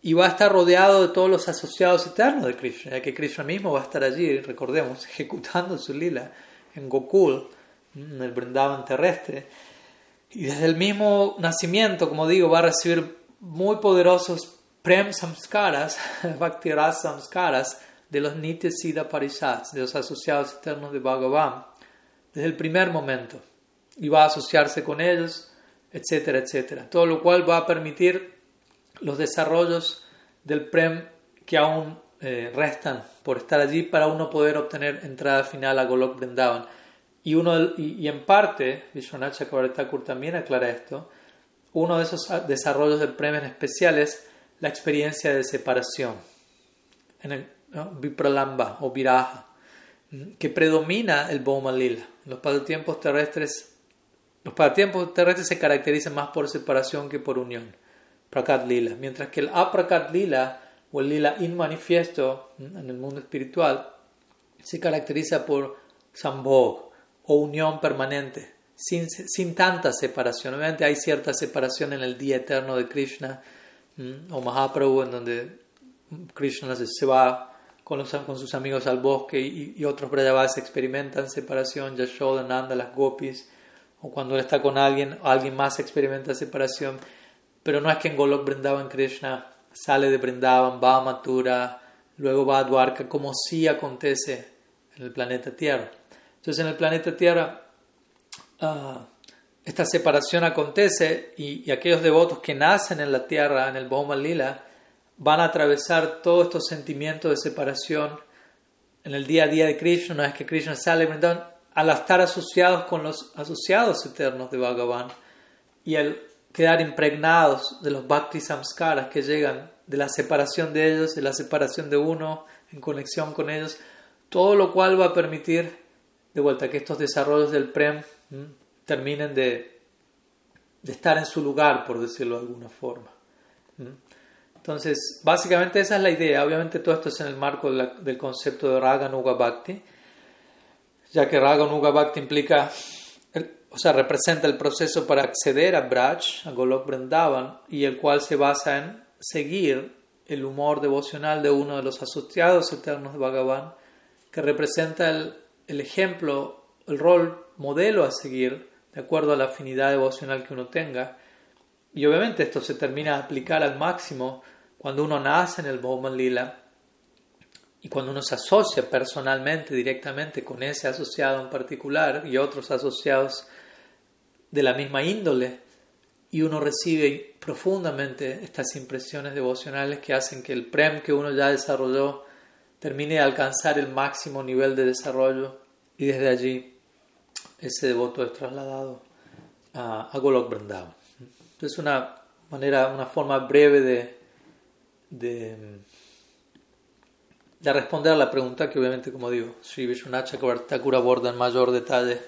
y va a estar rodeado de todos los asociados eternos de Krishna, ya que Krishna mismo va a estar allí, recordemos, ejecutando su lila en Gokul, en el Brindavan terrestre. Y desde el mismo nacimiento, como digo, va a recibir muy poderosos prem samskaras, bhakti samskaras, de los nitya siddha parishats, de los asociados eternos de Bhagavan, desde el primer momento. Y va a asociarse con ellos, etcétera, etcétera. Todo lo cual va a permitir los desarrollos del prem que aún eh, restan por estar allí para uno poder obtener entrada final a Golok Vrindavan. Y, uno, y, en parte, Vishwanath Chakravarti también aclara esto, uno de esos desarrollos del premio en especial es la experiencia de separación, en el Vipralamba o Viraja, que predomina el Bhoma Lila. Los pasatiempos terrestres, los pasatiempos terrestres se caracterizan más por separación que por unión, Prakat Lila, mientras que el Aprakat Lila o el Lila inmanifiesto en el mundo espiritual se caracteriza por Sambhog, o unión permanente, sin, sin tanta separación. Obviamente hay cierta separación en el día eterno de Krishna o Mahaprabhu, en donde Krishna se va con, sus amigos al bosque y, y otros Brajavas experimentan separación, Yashoda, Nanda, las gopis, o cuando él está con alguien, alguien más experimenta separación. pero no es que en Golok Vrindavan Krishna sale de Vrindavan, va a Mathura, luego va a Dwarka, como sí acontece en el planeta Tierra. Entonces en el planeta Tierra ah, esta separación acontece y, aquellos devotos que nacen en la Tierra, en el Bhoma Lila, van a atravesar todos estos sentimientos de separación en el día a día de Krishna, una vez que Krishna sale, al estar asociados con los asociados eternos de Bhagavan y al quedar impregnados de los bhakti samskaras que llegan de la separación de ellos, de la separación de uno en conexión con ellos, todo lo cual va a permitir de vuelta que estos desarrollos del Prem terminen de, de, estar en su lugar, por decirlo de alguna forma. Entonces, básicamente esa es la idea. Obviamente todo esto es en el marco del concepto de Raga Nuga ya que Raga Nuga Bhakti implica o sea, representa el proceso para acceder a Braj, a Golok Vrindavan, y el cual se basa en seguir el humor devocional de uno de los asociados eternos de Bhagavan, que representa el, el ejemplo, el rol modelo a seguir, de acuerdo a la afinidad devocional que uno tenga. Y obviamente esto se termina de aplicar al máximo cuando uno nace en el Bhauman Lila y cuando uno se asocia personalmente, directamente con ese asociado en particular y otros asociados de la misma índole y uno recibe profundamente estas impresiones devocionales que hacen que el prem que uno ya desarrolló termine de alcanzar el máximo nivel de desarrollo y desde allí ese devoto es trasladado a, a Golok Vrindavan. Es una manera, una forma breve de, de, de, responder a la pregunta que obviamente, como digo, Sri Vishwanath Chakravarti aborda en mayor detalle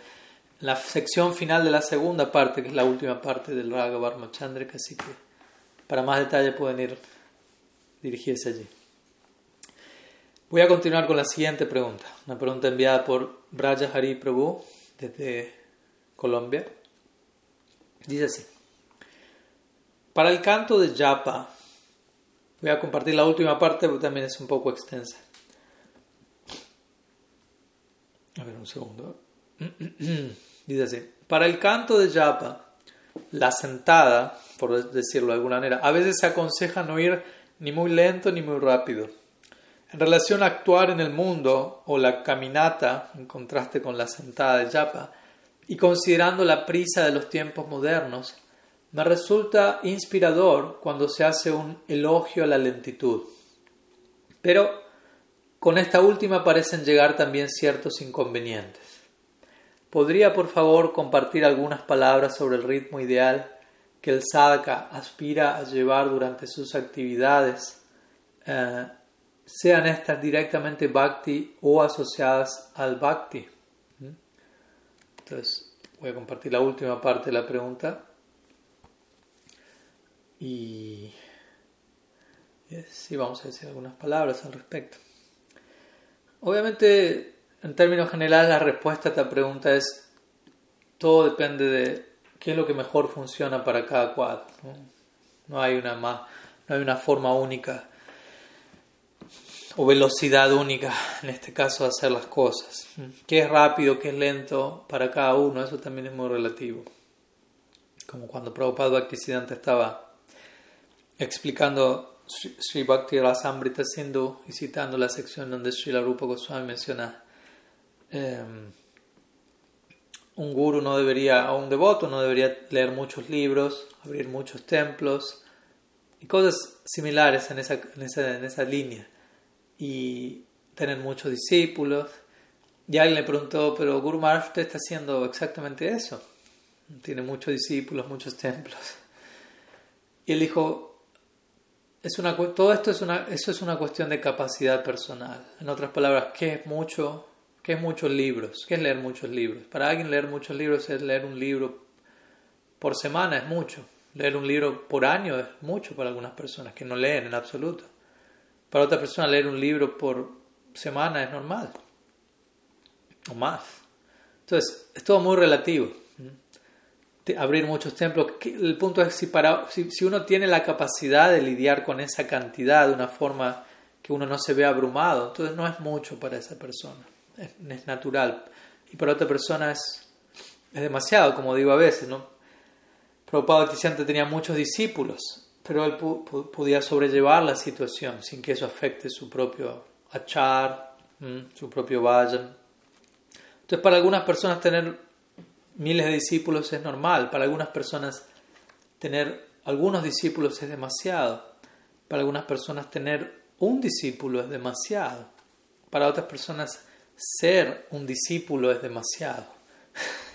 la sección final de la segunda parte, que es la última parte del Raga Varmachandrika, así que para más detalle pueden ir dirigirse allí. Voy a continuar con la siguiente pregunta, una pregunta enviada por Braja Hari Prabhu desde Colombia. Dice así: Para el canto de Japa, voy a compartir la última parte porque también es un poco extensa. A ver, un segundo. Dice así, para el canto de yapa, la sentada, por decirlo de alguna manera, a veces se aconseja no ir ni muy lento ni muy rápido. En relación a actuar en el mundo o la caminata, en contraste con la sentada de yapa, y considerando la prisa de los tiempos modernos, me resulta inspirador cuando se hace un elogio a la lentitud. Pero con esta última parecen llegar también ciertos inconvenientes. ¿Podría por favor compartir algunas palabras sobre el ritmo ideal que el sadhaka aspira a llevar durante sus actividades, eh, sean estas directamente bhakti o asociadas al bhakti? ¿Mm? Entonces, voy a compartir la última parte de la pregunta. Y sí, vamos a decir algunas palabras al respecto. Obviamente, en términos generales, la respuesta a esta pregunta es, todo depende de qué es lo que mejor funciona para cada cuadro. No, hay, una más, no hay una forma única o velocidad única, en este caso, de hacer las cosas. ¿Qué es rápido, qué es lento para cada uno? Eso también es muy relativo. Como cuando Prabhupada Bhaktisiddhanta estaba explicando Sri Bhakti Rasamrita Sindhu y citando la sección donde Sri Rupa Goswami menciona Em, un guru no debería, o un devoto no debería leer muchos libros, abrir muchos templos y cosas similares en esa, en esa, en esa línea. Y tener muchos discípulos. Y alguien le preguntó, pero Guru Maharaj usted está haciendo exactamente eso. Tiene muchos discípulos, muchos templos. Y él dijo, es una, todo esto es una, eso es una cuestión de capacidad personal. En otras palabras, ¿qué es mucho ¿Qué es muchos libros? ¿Qué es leer muchos libros? Para alguien leer muchos libros es leer un libro por semana, es mucho. Leer un libro por año es mucho para algunas personas que no leen en absoluto. Para otra persona leer un libro por semana es normal. O más. Entonces, es todo muy relativo. Abrir muchos templos. El punto es si, para, si, si uno tiene la capacidad de lidiar con esa cantidad de una forma que uno no se ve abrumado, entonces no es mucho para esa persona es, natural. Y para otra persona es, es demasiado, como digo a veces, ¿no? Prabhupada tenía muchos discípulos, pero él podía sobrellevar la situación sin que eso afecte su propio achar, su propio vayan. Entonces, para algunas personas tener miles de discípulos es normal, para algunas personas tener algunos discípulos es demasiado, para algunas personas tener un discípulo es demasiado, para otras personas ser un discípulo es demasiado.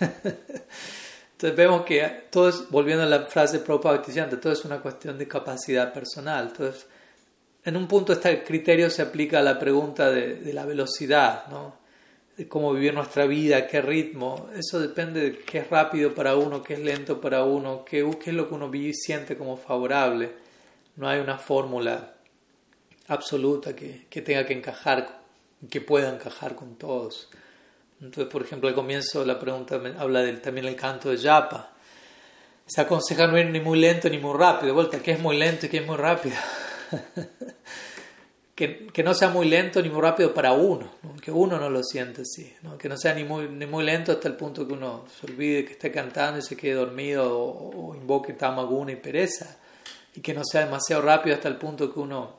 Entonces vemos que todo es, volviendo a la frase propia todo es una cuestión de capacidad personal. Entonces, en un punto este criterio se aplica a la pregunta de, la velocidad, ¿no? De cómo vivir nuestra vida, qué ritmo. Eso depende de qué es rápido para uno, qué es lento para uno, qué, qué es lo que uno vive y siente como favorable. No hay una fórmula absoluta que, que tenga que encajar, que pueda encajar con todos. Entonces, por ejemplo, al comienzo la pregunta habla del, también el canto de Yapa. Se aconseja no ir ni muy lento ni muy rápido. Vuelta, ¿qué es muy lento y qué es muy rápido? que, que, no sea muy lento ni muy rápido para uno, que uno no lo siente así, ¿no? que no sea ni muy, ni muy lento hasta el punto que uno se olvide que esté cantando y se quede dormido o, o invoque tamaguna y pereza, y que no sea demasiado rápido hasta el punto que uno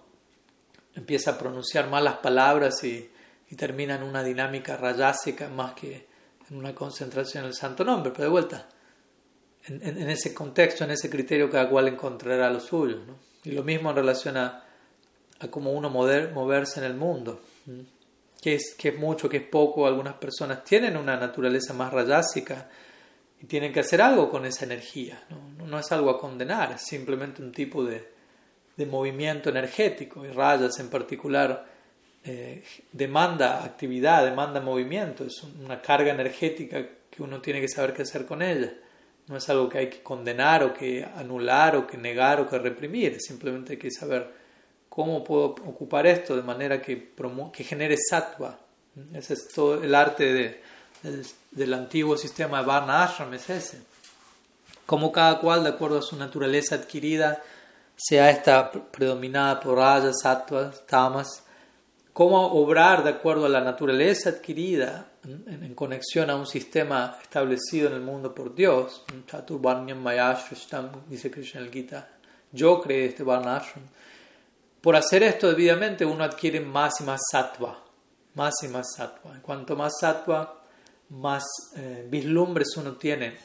empieza a pronunciar malas palabras y, y termina en una dinámica rayásica más que en una concentración en el santo nombre. Pero de vuelta, en, ese contexto, en ese criterio, cada cual encontrará lo suyo. Y lo mismo en relación a, a cómo uno mover, moverse en el mundo. Que es, que es mucho, que es poco. Algunas personas tienen una naturaleza más rayásica y tienen que hacer algo con esa energía. No, no es algo a condenar, es simplemente un tipo de, de movimiento energético. Y rayas en particular eh, demanda actividad, demanda movimiento, es una carga energética que uno tiene que saber qué hacer con ella. No es algo que hay que condenar o que anular o que negar o que reprimir, simplemente hay que saber cómo puedo ocupar esto de manera que, que genere sattva. Ese es todo el arte de, del, antiguo sistema de Varna Ashram, es ese. Como cada cual, de acuerdo a su naturaleza adquirida, sea esta predominada por rajas, sattvas, tamas, cómo obrar de acuerdo a la naturaleza adquirida en, conexión a un sistema establecido en el mundo por Dios. dice Krishna en el Gita. Yo creé este Varnashram. Por hacer esto debidamente uno adquiere más y más sattva. Más y más sattva. Cuanto más sattva, más eh, vislumbres uno tiene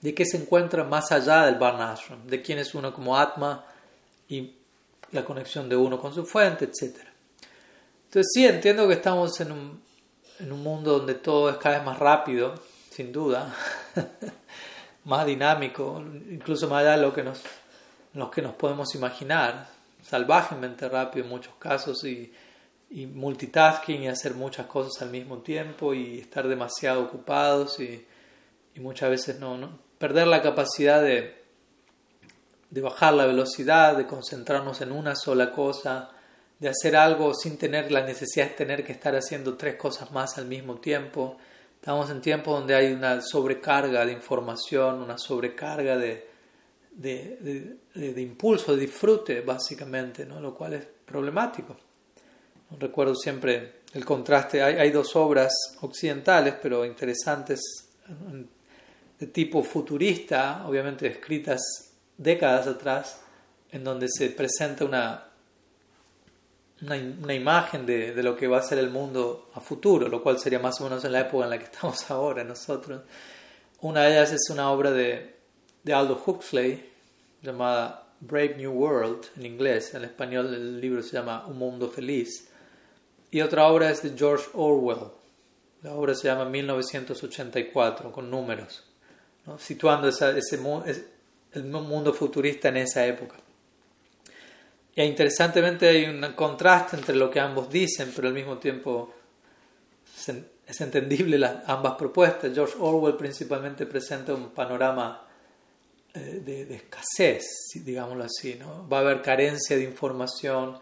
de qué se encuentra más allá del Varnashram, de quién es uno como Atma y la conexión de uno con su fuente, etc. Entonces sí, entiendo que estamos en un, en un mundo donde todo es cada vez más rápido, sin duda, más dinámico, incluso más allá de lo que nos, lo que nos podemos imaginar, salvajemente rápido en muchos casos y, multitasking y hacer muchas cosas al mismo tiempo y estar demasiado ocupados y, y muchas veces no, no, perder la capacidad de, de bajar la velocidad, de concentrarnos en una sola cosa de hacer algo sin tener la necesidad de tener que estar haciendo tres cosas más al mismo tiempo. Estamos en tiempos donde hay una sobrecarga de información, una sobrecarga de, de, de, impulso, de disfrute, básicamente, ¿no? lo cual es problemático. Recuerdo siempre el contraste, hay, hay dos obras occidentales, pero interesantes, de tipo futurista, obviamente escritas décadas atrás, en donde se presenta una, una, imagen de, de, lo que va a ser el mundo a futuro, lo cual sería más o menos en la época en la que estamos ahora nosotros. Una de ellas es una obra de, de Aldo Huxley llamada Brave New World en inglés, en español el libro se llama Un Mundo Feliz. Y otra obra es de George Orwell, la obra se llama 1984 con números, situando ese, el mundo futurista en esa época. Y interesantemente hay un contraste entre lo que ambos dicen, pero al mismo tiempo es entendible las ambas propuestas. George Orwell principalmente presenta un panorama eh, de, escasez, digámoslo así. ¿no? Va a haber carencia de información,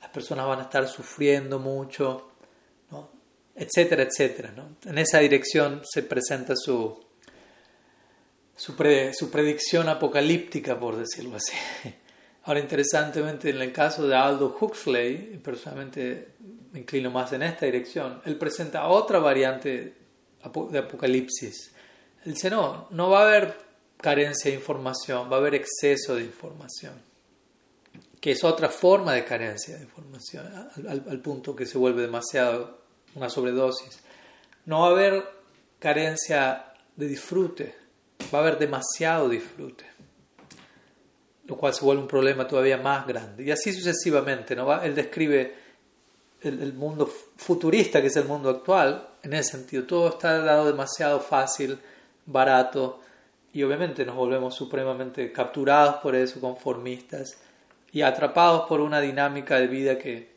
las personas van a estar sufriendo mucho, ¿no? etcétera, etcétera. ¿no? En esa dirección se presenta su, su, su predicción apocalíptica, por decirlo así. Ahora, interesantemente, en el caso de Aldo Huxley, personalmente me inclino más en esta dirección, él presenta otra variante de Apocalipsis. Él dice, no, no va a haber carencia de información, va a haber exceso de información, que es otra forma de carencia de información, al, punto que se vuelve demasiado una sobredosis. No va a haber carencia de disfrute, va a haber demasiado disfrute, lo cual se vuelve un problema todavía más grande. Y así sucesivamente, ¿no? Él describe el, mundo futurista, que es el mundo actual, en ese sentido, todo está dado demasiado fácil, barato, y obviamente nos volvemos supremamente capturados por eso, conformistas, y atrapados por una dinámica de vida que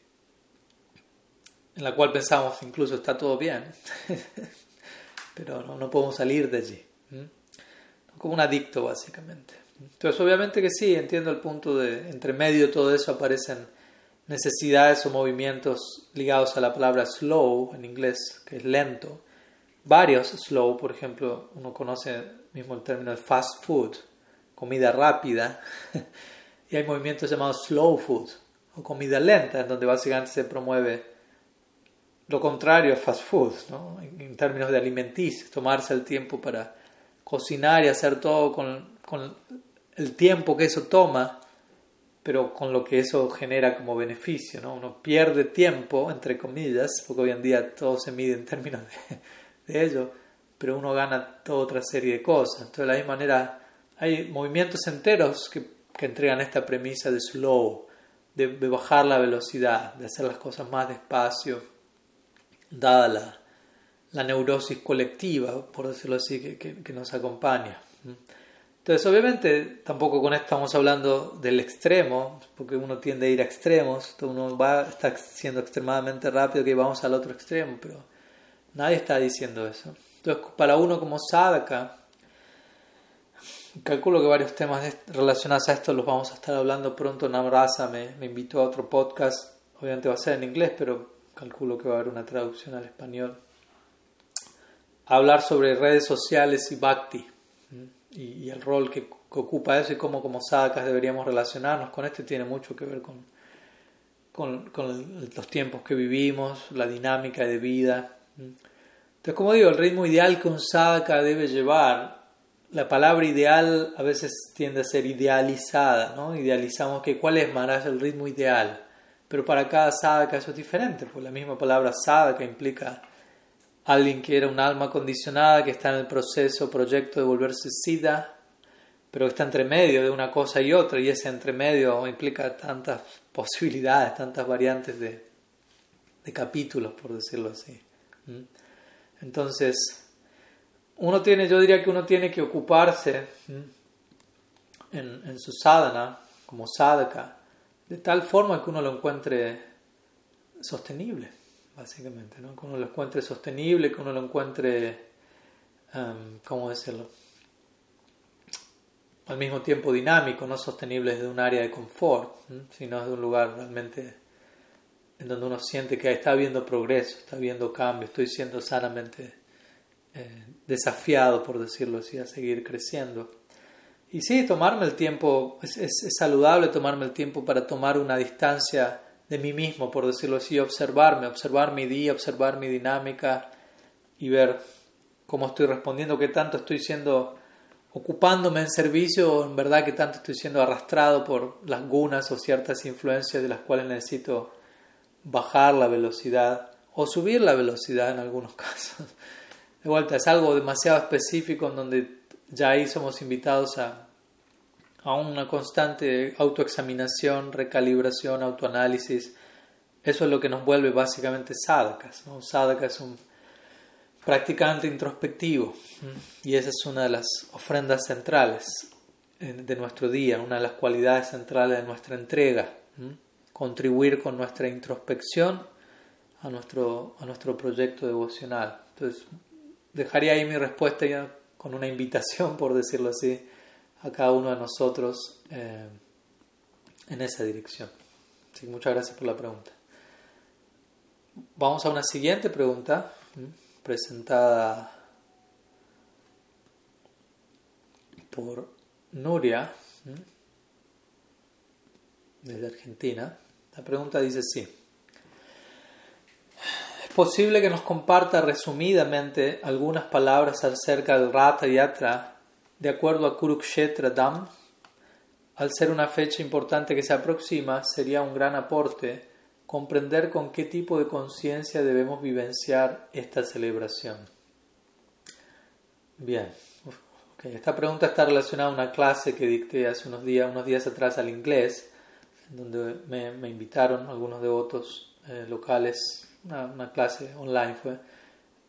en la cual pensamos incluso está todo bien, pero no, no, podemos salir de allí, como un adicto básicamente. Entonces obviamente que sí, entiendo el punto de entre medio de todo eso aparecen necesidades o movimientos ligados a la palabra slow en inglés, que es lento. Varios slow, por ejemplo, uno conoce mismo el término de fast food, comida rápida, y hay movimientos llamados slow food o comida lenta, en donde básicamente se promueve lo contrario a fast food, ¿no? en, términos de alimenticios, tomarse el tiempo para cocinar y hacer todo con, con el tiempo que eso toma pero con lo que eso genera como beneficio, ¿no? Uno pierde tiempo, entre comillas, porque hoy en día todo se mide en términos de, ello, pero uno gana toda otra serie de cosas. Entonces, de la misma manera, hay movimientos enteros que, que entregan esta premisa de slow, de, bajar la velocidad, de hacer las cosas más despacio, dada la, la neurosis colectiva, por decirlo así, que, que, nos acompaña. Entonces, obviamente, tampoco con esto estamos hablando del extremo, porque uno tiende a ir a extremos, uno va, está siendo extremadamente rápido que vamos al otro extremo, pero nadie está diciendo eso. Entonces, para uno como sadhaka, calculo que varios temas relacionados a esto los vamos a estar hablando pronto. Namrasa me, invitó a otro podcast, obviamente va a ser en inglés, pero calculo que va a haber una traducción al español. hablar sobre redes sociales y bhakti y, el rol que, ocupa eso y cómo como sadhakas deberíamos relacionarnos con esto tiene mucho que ver con, con, los tiempos que vivimos, la dinámica de vida. Entonces, como digo, el ritmo ideal que un sadhaka debe llevar, la palabra ideal a veces tiende a ser idealizada, ¿no? Idealizamos que cuál es Maharaj el ritmo ideal, pero para cada sadhaka eso es diferente, porque la misma palabra sadhaka implica alguien que era un alma condicionada, que está en el proceso, proyecto de volverse sida, pero está entre medio de una cosa y otra, y ese entre medio implica tantas posibilidades, tantas variantes de, de capítulos, por decirlo así. Entonces, uno tiene, yo diría que uno tiene que ocuparse en, su sadhana, como sadhaka, de tal forma que uno lo encuentre sostenible básicamente, ¿no? que uno lo encuentre sostenible, que uno lo encuentre, um, ¿cómo decirlo? Al mismo tiempo dinámico, no sostenible desde un área de confort, sino desde un lugar realmente en donde uno siente que está habiendo progreso, está habiendo cambio, estoy siendo sanamente eh, desafiado, por decirlo así, a seguir creciendo. Y sí, tomarme el tiempo, es, es, es saludable tomarme el tiempo para tomar una distancia de mí mismo, por decirlo así, observarme, observar mi día, observar mi dinámica y ver cómo estoy respondiendo, qué tanto estoy siendo, ocupándome en servicio o en verdad qué tanto estoy siendo arrastrado por las gunas o ciertas influencias de las cuales necesito bajar la velocidad o subir la velocidad en algunos casos. De vuelta, es algo demasiado específico en donde ya ahí somos invitados a a una constante autoexaminación, recalibración, autoanálisis. Eso es lo que nos vuelve básicamente sadhakas. ¿no? Sadhaka es un practicante introspectivo y esa es una de las ofrendas centrales de nuestro día, una de las cualidades centrales de nuestra entrega. Contribuir con nuestra introspección a nuestro, a nuestro proyecto devocional. Entonces, dejaría ahí mi respuesta ya con una invitación, por decirlo así, a cada uno de nosotros eh, en esa dirección. Así muchas gracias por la pregunta. Vamos a una siguiente pregunta presentada por Nuria desde Argentina. La pregunta dice así. ¿Es posible que nos comparta resumidamente algunas palabras acerca del Rata Yatra de acuerdo a Kurukshetra Dam, al ser una fecha importante que se aproxima, sería un gran aporte comprender con qué tipo de conciencia debemos vivenciar esta celebración. Bien, esta pregunta está relacionada a una clase que dicté hace unos días, unos días atrás al inglés, donde me, invitaron algunos devotos eh, locales, una, clase online fue,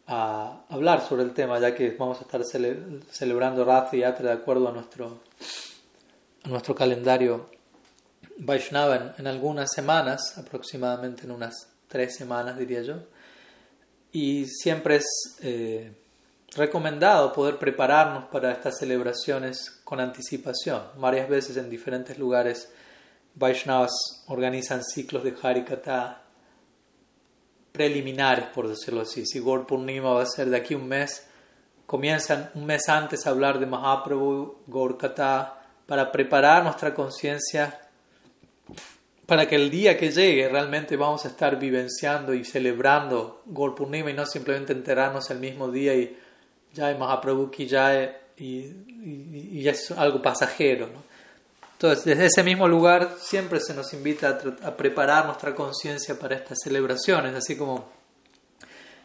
a hablar sobre el tema, ya que vamos a estar celebrando Rath y Yatra de acuerdo a nuestro, a nuestro calendario Vaishnava en, algunas semanas, aproximadamente en unas tres semanas diría yo, y siempre es eh, recomendado poder prepararnos para estas celebraciones con anticipación. Varias veces en diferentes lugares Vaishnavas organizan ciclos de Harikata preliminares, por decirlo así. Si Gaur Purnima va a ser de aquí un mes, comienzan un mes antes a hablar de Mahaprabhu, Gaur para preparar nuestra conciencia para que el día que llegue realmente vamos a estar vivenciando y celebrando Gaur Purnima y no simplemente enterarnos el mismo día y ya hay Mahaprabhu ki ya y, y, es algo pasajero. Entonces, desde ese mismo lugar siempre se nos invita a, preparar nuestra conciencia para estas celebraciones, así como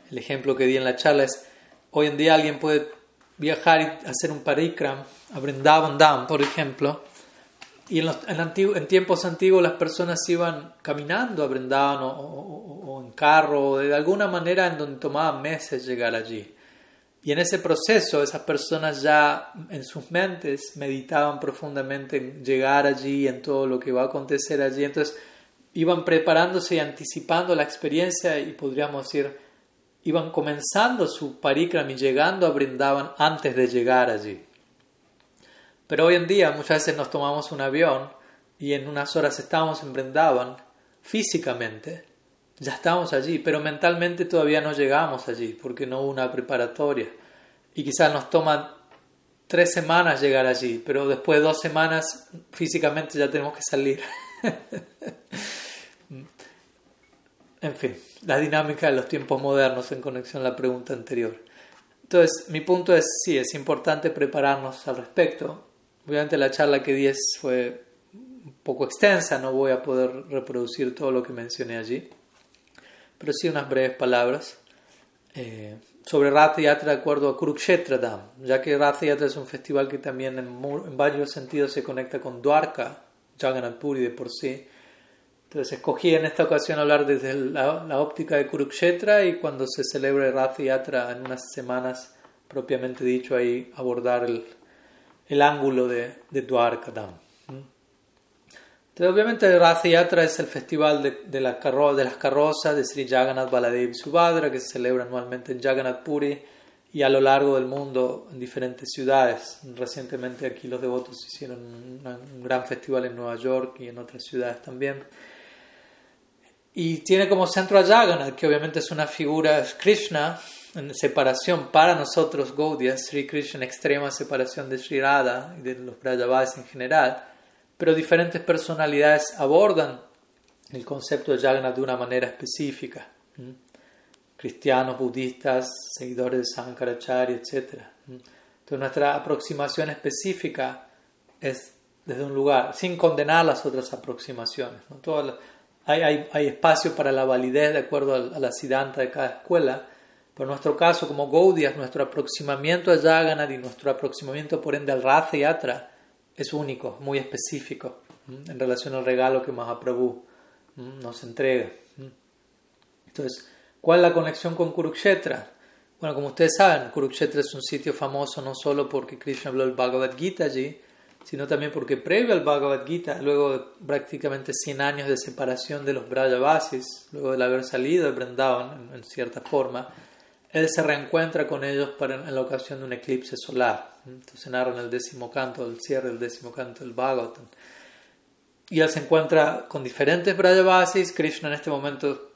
el ejemplo que di en la charla es, hoy en día alguien puede viajar y hacer un parikram a Vrindavan Dham, por ejemplo, y en, los, tiempos antiguos las personas iban caminando a Vrindavan o, o, en carro, o de alguna manera en donde tomaba meses llegar allí. Y en ese proceso esas personas ya en sus mentes meditaban profundamente en llegar allí, en todo lo que va a acontecer allí. Entonces iban preparándose y anticipando la experiencia y podríamos decir, iban comenzando su parikram y llegando a Brindavan antes de llegar allí. Pero hoy en día muchas veces nos tomamos un avión y en unas horas estamos en Brindavan físicamente ya estamos allí, pero mentalmente todavía no llegamos allí porque no hubo una preparatoria. Y quizás nos toma tres semanas llegar allí, pero después de dos semanas físicamente ya tenemos que salir. en fin, la dinámica de los tiempos modernos en conexión a la pregunta anterior. Entonces, mi punto es, sí, es importante prepararnos al respecto. Obviamente la charla que di fue un poco extensa, no voy a poder reproducir todo lo que mencioné allí pero sí unas breves palabras eh, sobre Ratha Yatra de acuerdo a Kurukshetra Dam, ya que Ratha Yatra es un festival que también en, varios sentidos se conecta con Dwarka, Jagannath Puri de por sí. Entonces escogí en esta ocasión hablar desde la, óptica de Kurukshetra y cuando se celebre Ratha Yatra en unas semanas, propiamente dicho, ahí abordar el, el ángulo de, de Dwarka Obviamente Rath Yatra es el festival de, de, la de las carrozas de Sri Jagannath Baladev Subhadra que se celebra anualmente en Jagannath Puri y a lo largo del mundo en diferentes ciudades. Recientemente aquí los devotos hicieron un gran festival en Nueva York y en otras ciudades también. Y tiene como centro a Jagannath, que obviamente es una figura Krishna en separación para nosotros Gaudiya, Sri Krishna en extrema separación de Sri Radha y de los Brajavas en general pero diferentes personalidades abordan el concepto de Jagannath de una manera específica. Cristianos, budistas, seguidores de Sankaracharya, etc. Entonces nuestra aproximación específica es desde un lugar, sin condenar las otras aproximaciones. hay, hay, hay, espacio para la validez de acuerdo a, la siddhanta de cada escuela, pero en nuestro caso, como Gaudiya, nuestro aproximamiento a Jagannath y nuestro aproximamiento por ende al Ratha Yatra es único, muy específico en relación al regalo que Mahaprabhu nos entrega. Entonces, ¿cuál es la conexión con Kurukshetra? Bueno, como ustedes saben, Kurukshetra es un sitio famoso no solo porque Krishna habló el Bhagavad Gita allí, sino también porque previo al Bhagavad Gita, luego de prácticamente 100 años de separación de los Brajavasis, luego de haber salido de Vrindavan en cierta forma, él se reencuentra con ellos para, en la ocasión de un eclipse solar. Entonces narra en el décimo canto, el cierre del décimo canto del Bhagavatam. Y él se encuentra con diferentes Brajavasis. Krishna en este momento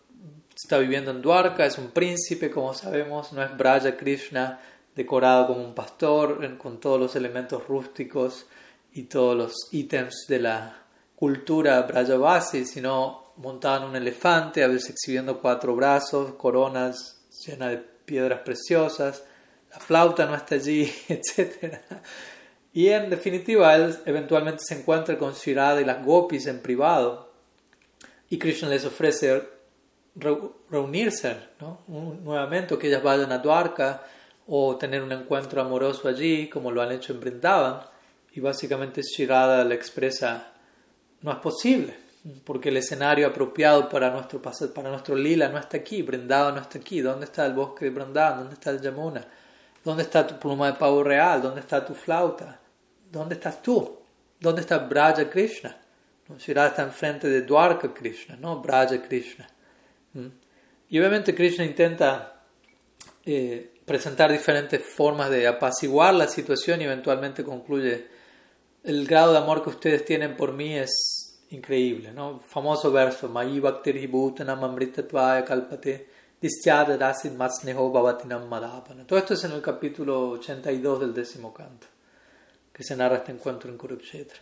está viviendo en Dwarka, es un príncipe, como sabemos, no es Braja Krishna decorado como un pastor, con todos los elementos rústicos y todos los ítems de la cultura Brajavasi, sino montado en un elefante, a veces exhibiendo cuatro brazos, coronas llenas de piedras preciosas, la flauta no está allí, etc. Y en definitiva, él eventualmente se encuentra con Shirada y las gopis en privado. Y Krishna les ofrece reunirse ¿no? nuevamente, que ellas vayan a Dwarka o tener un encuentro amoroso allí, como lo han hecho en Brindavan. Y básicamente Shirada le expresa, no es posible, porque el escenario apropiado para nuestro, para nuestro lila no está aquí, Brindavan no está aquí. ¿Dónde está el bosque de Brindavan? ¿Dónde está el Yamuna? ¿Dónde está tu pluma de pavo real? ¿Dónde está tu flauta? ¿Dónde estás tú? ¿Dónde está Braja Krishna? ¿No? Shirada está enfrente de Dwarka Krishna, no Braja Krishna. ¿Mm? Y obviamente Krishna intenta eh, presentar diferentes formas de apaciguar la situación y eventualmente concluye el grado de amor que ustedes tienen por mí es increíble, ¿no? Famoso verso, Mayi Bhaktiri Bhutanam Amritatvaya Kalpate Disyadadasit Matsneho Bhavatinam Madhapana. Todo esto es en el capítulo 82 del décimo canto, que se narra este encuentro en Kurukshetra.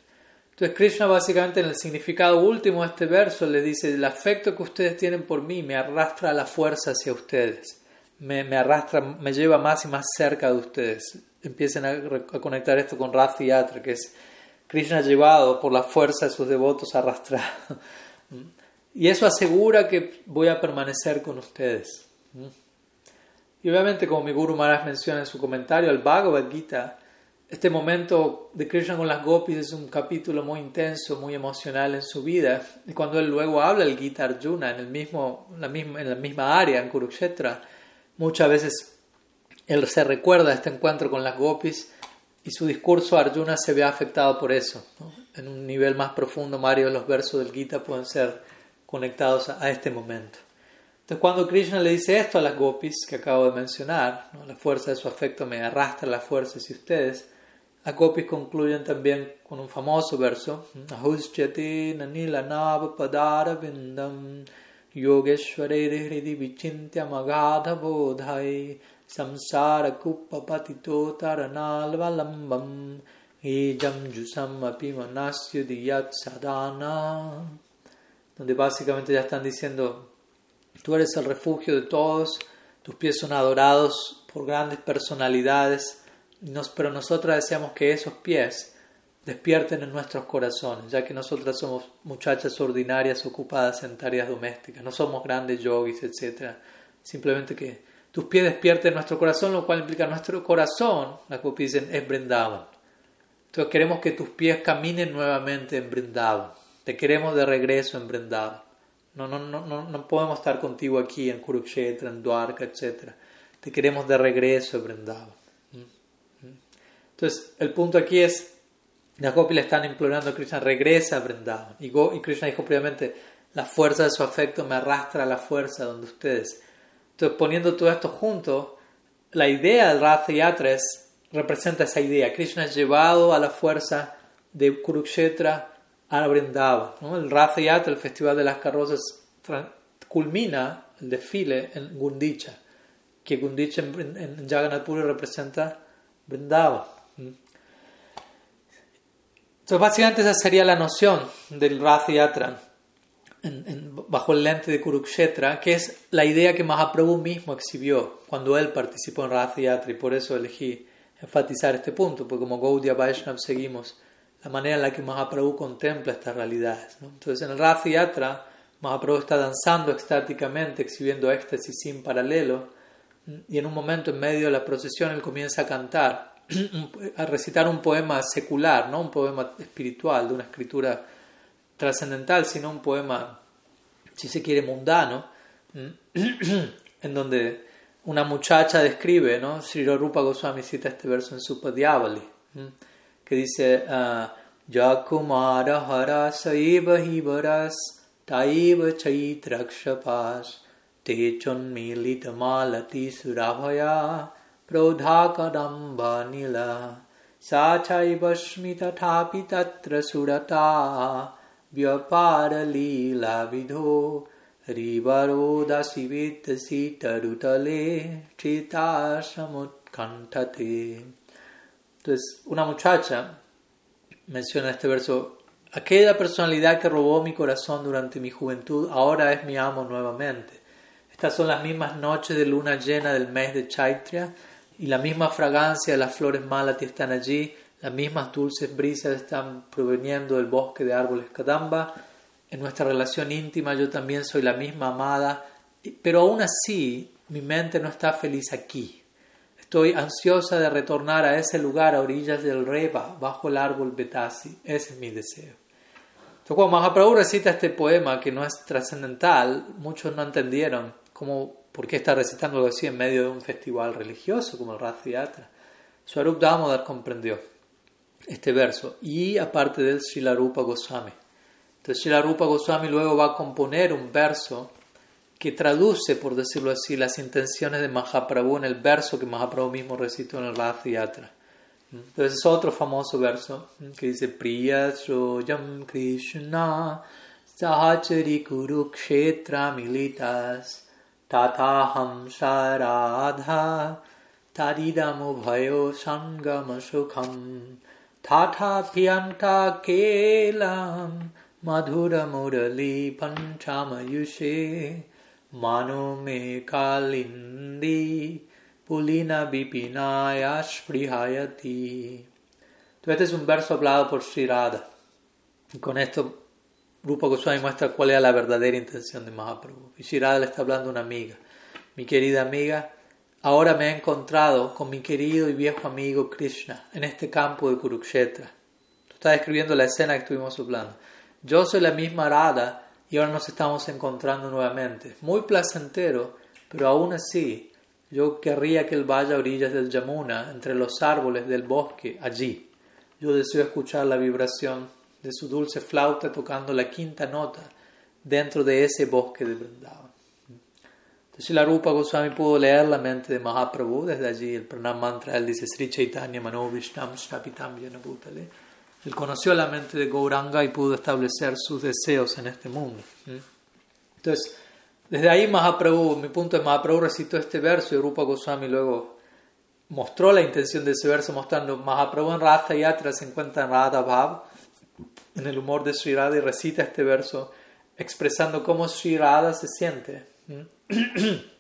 Entonces Krishna básicamente en el significado último de este verso le dice, el afecto que ustedes tienen por mí me arrastra a la fuerza hacia ustedes, me, me arrastra, me lleva más y más cerca de ustedes. Empiecen a, a conectar esto con Rathi Yatra, que es Krishna llevado por la fuerza de sus devotos arrastrado. Y eso asegura que voy a permanecer con ustedes. Y obviamente, como mi Guru Maharaj menciona en su comentario al Bhagavad Gita, este momento de Krishna con las gopis es un capítulo muy intenso, muy emocional en su vida. Y cuando él luego habla el Gita Arjuna en, el mismo, la misma, en la misma área, en Kurukshetra, muchas veces él se recuerda este encuentro con las gopis y su discurso Arjuna se ve afectado por eso. En un nivel más profundo, varios de los versos del Gita pueden ser conectados a, este momento. Entonces, cuando Krishna le dice esto a las gopis que acabo de mencionar, la fuerza de su afecto me arrastra la fuerza hacia ustedes, las gopis concluyen también con un famoso verso, Ahusyate nanila padara vindam yogeshware hridi vichintya magadha bodhai api manasya diyat sadhana donde básicamente ya están diciendo tú eres el refugio de todos tus pies son adorados por grandes personalidades pero nosotras deseamos que esos pies despierten en nuestros corazones, ya que nosotras somos muchachas ordinarias ocupadas en tareas domésticas, no somos grandes yogis, etc. Simplemente que tus pies despierten en nuestro corazón, lo cual implica nuestro corazón, la que dicen, es Brindavan. Entonces queremos que tus pies caminen nuevamente en Brindavan. Te queremos de regreso en Brindavan. No, no, no, no, no podemos estar contigo aquí en Kurukshetra, en Dwarka, etc. Te queremos de regreso en Brindavan. Entonces, el punto aquí es, las gopis le están implorando a Krishna, regresa a Vrindavan. Y Krishna dijo previamente, la fuerza de su afecto me arrastra a la fuerza donde ustedes. Entonces, poniendo todo esto junto, la idea del Ratha Yatra representa esa idea. Krishna es llevado a la fuerza de Kurukshetra a Vrindavan. El Ratha Yatra, el festival de las carrozas, culmina el desfile en Gundicha, que Gundicha en, en Jagannath Puri representa Vrindavan. Entonces, básicamente esa sería la noción del Rath Yatra bajo el lente de Kurukshetra, que es la idea que Mahaprabhu mismo exhibió cuando él participó en Rath y por eso elegí enfatizar este punto, porque como Gaudiya Vaishnav seguimos la manera en la que Mahaprabhu contempla estas realidades. Entonces, en el Rath Yatra, Mahaprabhu está danzando extáticamente, exhibiendo éxtasis sin paralelo, y en un momento en medio de la procesión él comienza a cantar a recitar un poema secular, no un poema espiritual, de una escritura trascendental, sino un poema, si se quiere, mundano, en donde una muchacha describe, ¿no? Sri Rupa Goswami cita este verso en su Padiavali, que dice, ah, Yakumara haras aiva hivaras taiva chaitrakshapas techon militamalati surabhaya prodhakadamba nila sachaiva smita tapitatra surata व्यपारलीलाविधो हरिवरोदशिवित्तसीतरुतले चिता samutkantate. Entonces, una muchacha menciona este verso, aquella personalidad que robó mi corazón durante mi juventud ahora es mi amo nuevamente. Estas son las mismas noches de luna llena del mes de Chaitria y la misma fragancia de las flores malati están allí, las mismas dulces brisas están proveniendo del bosque de árboles Kadamba. En nuestra relación íntima yo también soy la misma amada, pero aún así mi mente no está feliz aquí. Estoy ansiosa de retornar a ese lugar a orillas del Reba, bajo el árbol Betasi. Ese es mi deseo. Entonces, cuando Mahaprabhu recita este poema, que no es trascendental, muchos no entendieron cómo, por qué está recitando algo así en medio de un festival religioso como el Rath Yatra. Swarup Damodar comprendió este verso. Y aparte del Shilarupa Goswami. Entonces Shilarupa Goswami luego va a componer un verso que traduce, por decirlo así, las intenciones de Mahaprabhu en el verso que Mahaprabhu mismo recitó en el Rath Yatra. Entonces es otro famoso verso que dice Priya Krishna Sahachari Kurukshetra Militas Tataham Saradha Taridam Bhayo Sangama Sukham Tatapyanta Kelam Madhura Murali Panchamayushe Mano Me Kalindi Pulina Vipinaya Sprihayati. Este es un verso hablado por Sri. Y con esto Rupa Goswami muestra cuál es la verdadera intención de Mahaprabhu. Y Sri Radha le está hablando a una amiga. Mi querida amiga, Ahora me he encontrado con mi querido y viejo amigo Krishna en este campo de Kurukshetra. Tú estás describiendo la escena que estuvimos hablando. Yo soy la misma Radha y ahora nos estamos encontrando nuevamente. Muy placentero, pero aún así yo querría que él vaya a orillas del Yamuna, entre los árboles del bosque, allí. Yo deseo escuchar la vibración de su dulce flauta tocando la quinta nota dentro de ese bosque de Vrindavan. Entonces la Rupa Goswami pudo leer la mente de Mahaprabhu, desde allí el pranam mantra, él dice Sri Chaitanya Manovishtam Shapitam Yanabhutale. Él conoció la mente de Gauranga y pudo establecer sus deseos en este mundo. Entonces, desde ahí Mahaprabhu, mi punto es Mahaprabhu recitó este verso y Rupa Goswami luego mostró la intención de ese verso mostrando Mahaprabhu en Radha Yatra se encuentra en Radha Bhav, en el humor de Sri Radha y recita este verso expresando cómo Sri Radha se siente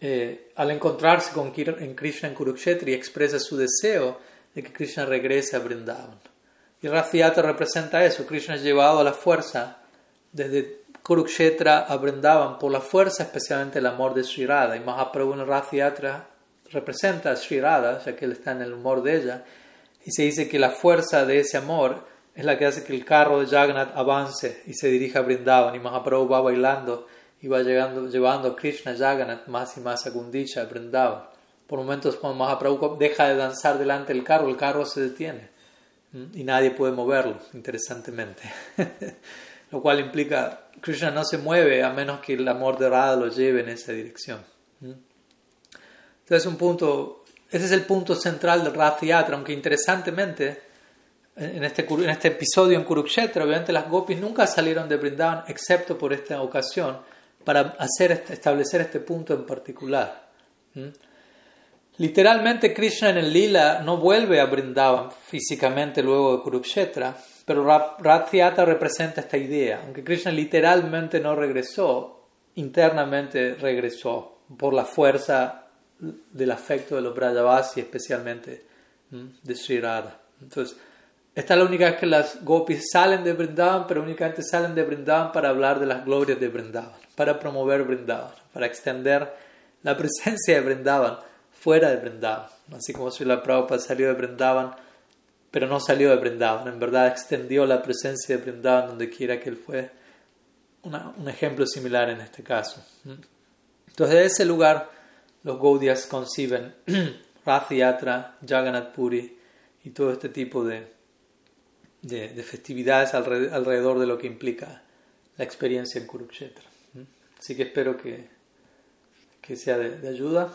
Eh, al encontrarse con Krishna en Kurukshetra expresa su deseo de que Krishna regrese a Vrindavan. Y Rathiatra representa eso, Krishna es llevado a la fuerza desde Kurukshetra a Vrindavan por la fuerza, especialmente el amor de Sri Radha. Y Mahaprabhu en Rathiatra representa a Sri Radha, ya que él está en el humor de ella. Y se dice que la fuerza de ese amor es la que hace que el carro de Jagannath avance y se dirija a Vrindavan. Y Mahaprabhu va bailando iba llegando, llevando a Krishna Jagannath más y más a Gundicha, a Por momentos cuando Mahaprabhu deja de danzar delante del carro, el carro se detiene y nadie puede moverlo, interesantemente. lo cual implica Krishna no se mueve a menos que el amor de Radha lo lleve en esa dirección. Entonces un punto, ese es el punto central del Rath Yatra, aunque interesantemente en este, en este episodio en Kurukshetra, obviamente las gopis nunca salieron de Brindavan excepto por esta ocasión para hacer, este, establecer este punto en particular. Literalmente Krishna en el lila no vuelve a Brindavan físicamente luego de Kurukshetra, pero Rathiata representa esta idea. Aunque Krishna literalmente no regresó, internamente regresó por la fuerza del afecto de los Brajavasi, especialmente de Sri Radha. Entonces, esta es la única vez que las gopis salen de Brindavan, pero únicamente salen de Brindavan para hablar de las glorias de Brindavan, para promover Brindavan, para extender la presencia de Brindavan fuera de Brindavan. Así como si la Prabhupada salió de Brindavan, pero no salió de Brindavan, en verdad extendió la presencia de Brindavan donde quiera que él fue. un ejemplo similar en este caso. Entonces, de ese lugar, los Gaudias conciben Rath Yatra, Jagannath Puri y todo este tipo de de, festividades alrededor, de lo que implica la experiencia en Kurukshetra. Así que espero que, que sea de, ayuda.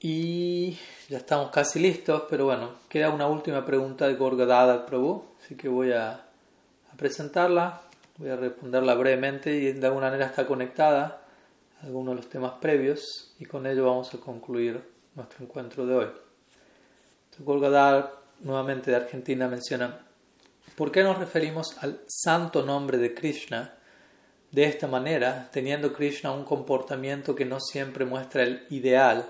Y ya estamos casi listos, pero bueno, queda una última pregunta de Gorgadada Prabhu, así que voy a, a, presentarla, voy a responderla brevemente y de alguna manera está conectada a algunos de los temas previos y con ello vamos a concluir nuestro encuentro de hoy. Gorgadada nuevamente de Argentina, menciona, ¿por qué nos referimos al santo nombre de Krishna de esta manera, teniendo Krishna un comportamiento que no siempre muestra el ideal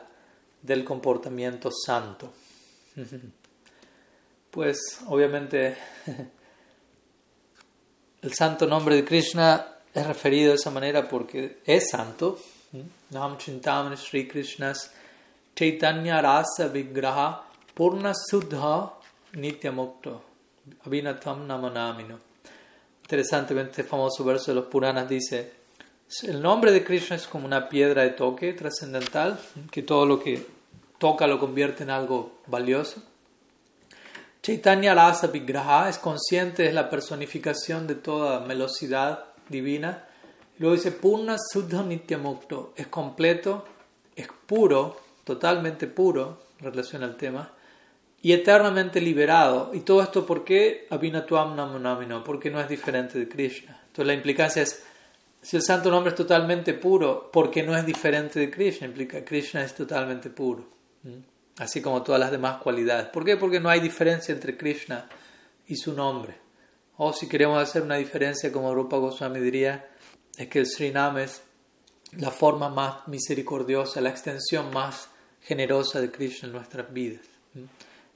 del comportamiento santo. Pues obviamente el santo nombre de Krishna es referido de esa manera porque es santo. Nam Chintamani Sri Krishnas Chaitanya Rasa Vigraha Purna Suddha Nityamukta Abhinatam Namanamino. Interesantemente, este famoso verso de los Puranas dice: El nombre de Krishna es como una piedra de toque trascendental, que todo lo que toca lo convierte en algo valioso. Chaitanya Rasa Vigraha es consciente, es la personificación de toda velocidad divina. Luego dice Purna Suddha Nityamukto, es completo, es puro, totalmente puro, en relación al tema, y eternamente liberado. ¿Y todo esto por qué? Abhinatuam Namunamino, porque no es diferente de Krishna. Entonces la implicancia es, si el santo nombre es totalmente puro, porque no es diferente de Krishna, implica Krishna es totalmente puro. Así como todas las demás cualidades. ¿Por qué? Porque no hay diferencia entre Krishna y su nombre. O si queremos hacer una diferencia, como Rupa Goswami diría, es que el Srinam es la forma más misericordiosa, la extensión más generosa de Krishna en nuestras vidas.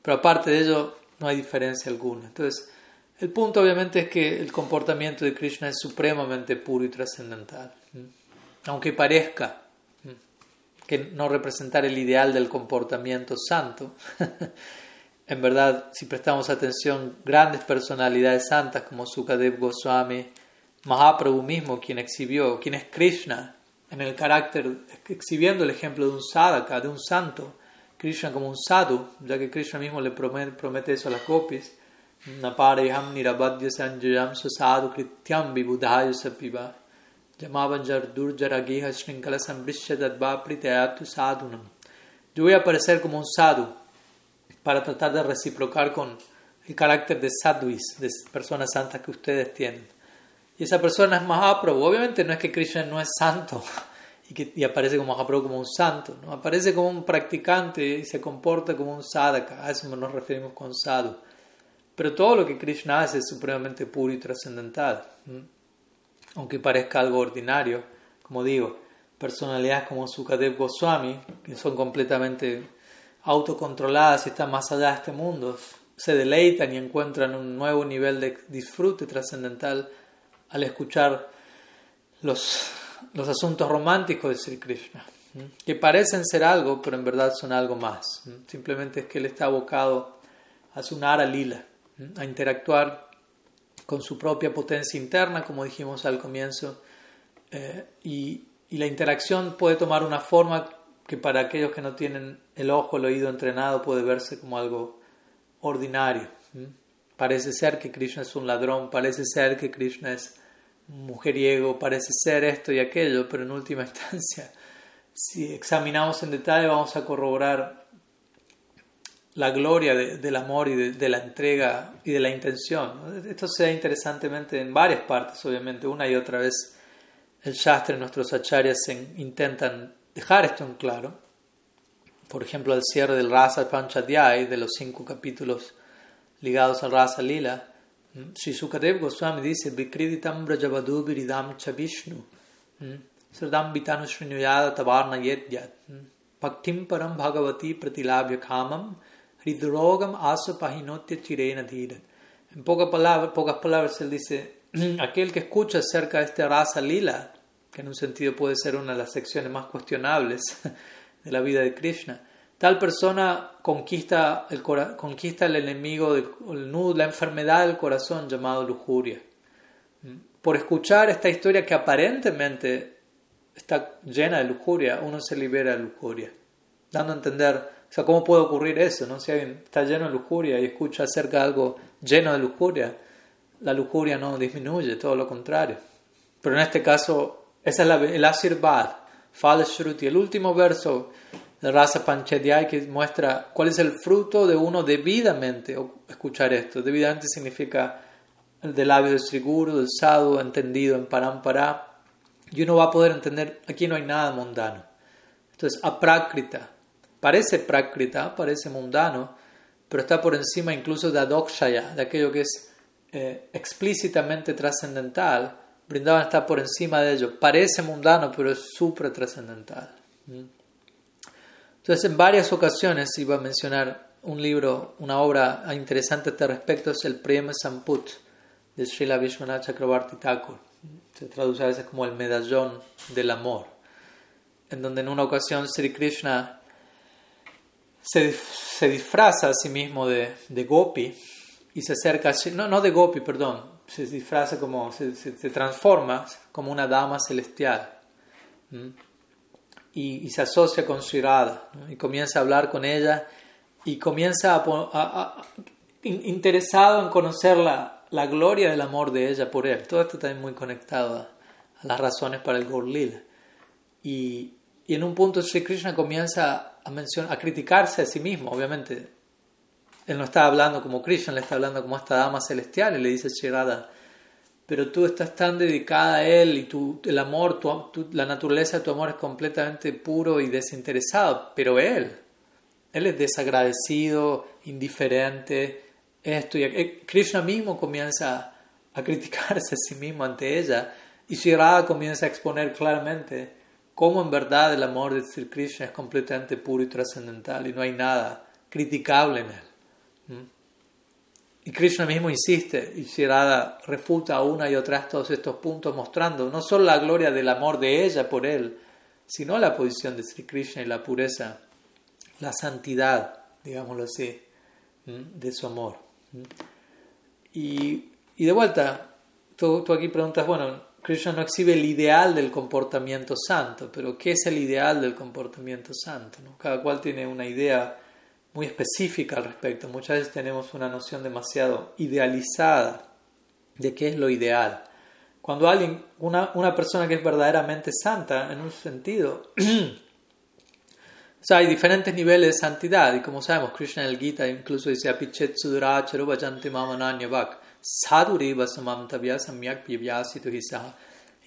Pero aparte de ello, no hay diferencia alguna. Entonces, el punto obviamente es que el comportamiento de Krishna es supremamente puro y trascendental. Aunque parezca que no representar el ideal del comportamiento santo, en verdad, si prestamos atención, grandes personalidades santas como Sukadev Goswami, Mahaprabhu mismo, quien exhibió, quien es Krishna, en el carácter, exhibiendo el ejemplo de un sadhaka, de un santo, Krishna como un sadhu, ya que Krishna mismo le promete, promete eso a las gopis, Naparayam nirabadya sanjayam sadhu krityam vibudhaya sapiva llamaban durjaragiha shrinkala sambrishyadadva pritayatu sadhunam. Yo voy a aparecer como un sadhu para tratar de reciprocar con el carácter de sadhuis, de personas santas que ustedes tienen. Y esa persona es Mahaprabhu. Obviamente no es que Krishna no es santo y, que, aparece como Mahaprabhu como un santo, ¿no? aparece como un practicante y se comporta como un sadhaka. A eso nos referimos con sadhu. Pero todo lo que Krishna hace es supremamente puro y trascendental. Aunque parezca algo ordinario, como digo, personalidades como Sukadev Goswami, que son completamente autocontroladas y están más allá de este mundo, se deleitan y encuentran un nuevo nivel de disfrute trascendental al escuchar los, los asuntos románticos de Sri Krishna, que parecen ser algo, pero en verdad son algo más. Simplemente es que él está abocado a su Nara Lila, a interactuar con su propia potencia interna, como dijimos al comienzo, eh, y, y la interacción puede tomar una forma que para aquellos que no tienen el ojo, el oído entrenado, puede verse como algo ordinario. Parece ser que Krishna es un ladrón, parece ser que Krishna es mujeriego, parece ser esto y aquello, pero en última instancia, si examinamos en detalle, vamos a corroborar la gloria del amor y de, la entrega y de la intención. Esto se da interesantemente en varias partes, obviamente, una y otra vez el Shastra y nuestros acharyas intentan dejar esto en claro. Por ejemplo, al cierre del Rasa Panchadhyay, de los cinco capítulos ligados al Rasa Lila, Sri Sukadev Goswami dice: Vikriditam Brajavadu Viridam Chavishnu, Sardam Vitanu Srinuyada Tavarna Yedyat, Bhaktim Param Bhagavati Pratilabhya Kamam, Hridrogam Asa Pahinotya Chirena Dhira. En pocas palabras, pocas palabras, él dice: aquel que escucha acerca de este Rasa Lila, que en un sentido puede ser una de las secciones más cuestionables de la vida de Krishna, Tal persona conquista el, conquista el enemigo, el, la enfermedad del corazón llamado lujuria. Por escuchar esta historia que aparentemente está llena de lujuria, uno se libera de lujuria. Dando a entender, o sea, ¿cómo puede ocurrir eso? No? Si alguien está lleno de lujuria y escucha acerca de algo lleno de lujuria, la lujuria no disminuye, todo lo contrario. Pero en este caso, esa es la, el Asirvad, Falshruti, el último verso la raza Panchadhyay que muestra cuál es el fruto de uno debidamente escuchar esto. Debidamente significa el del labio del Sriguru, del sadhu, entendido en Parampara. Y uno va a poder entender, aquí no hay nada mundano. Entonces, aprákrita. Parece prákrita, parece mundano, pero está por encima incluso de adokshaya, de aquello que es eh, explícitamente trascendental. Brindaban está por encima de ello. Parece mundano, pero es supra trascendental. ¿Mm? Entonces, en varias ocasiones iba a mencionar un libro, una obra interesante a este respecto, es el Prema Samput de Srila Vishwanath Chakrabarti Thakur. Se traduce a veces como el medallón del amor, en donde en una ocasión Sri Krishna se, se disfraza a sí mismo de, de Gopi y se acerca, no, no de Gopi, perdón, se disfraza como, se, se, transforma como una dama celestial. Y, y, se asocia con su irada y comienza a hablar con ella y comienza a, a, interesado en conocer la, la, gloria del amor de ella por él. Todo esto también muy conectado a, las razones para el Gorlila. Y, y en un punto Sri Krishna comienza a, mencionar, a criticarse a sí mismo, obviamente él no está hablando como Krishna, le está hablando como esta dama celestial y le dice Shirada, pero tú estás tan dedicada a él y tu, el amor, tu, la naturaleza de tu amor es completamente puro y desinteresado, pero él, él es desagradecido, indiferente, esto y eh, Krishna mismo comienza a criticarse a sí mismo ante ella y Shirada comienza a exponer claramente cómo en verdad el amor de Sri Krishna es completamente puro y trascendental y no hay nada criticable en él. Y Krishna mismo insiste, y Shirada refuta una y otra vez todos estos puntos, mostrando no solo la gloria del amor de ella por él, sino la posición de Sri Krishna y la pureza, la santidad, digámoslo así, de su amor. Y, y de vuelta, tú, tú, aquí preguntas, bueno, Krishna no exhibe el ideal del comportamiento santo, pero ¿qué es el ideal del comportamiento santo? ¿no? Cada cual tiene una idea muy específica al respecto. Muchas veces tenemos una noción demasiado idealizada de qué es lo ideal. Cuando alguien, una, una persona que es verdaderamente santa, en un sentido, o sea, hay diferentes niveles de santidad, y como sabemos, Krishna en el Gita incluso dice, Apichet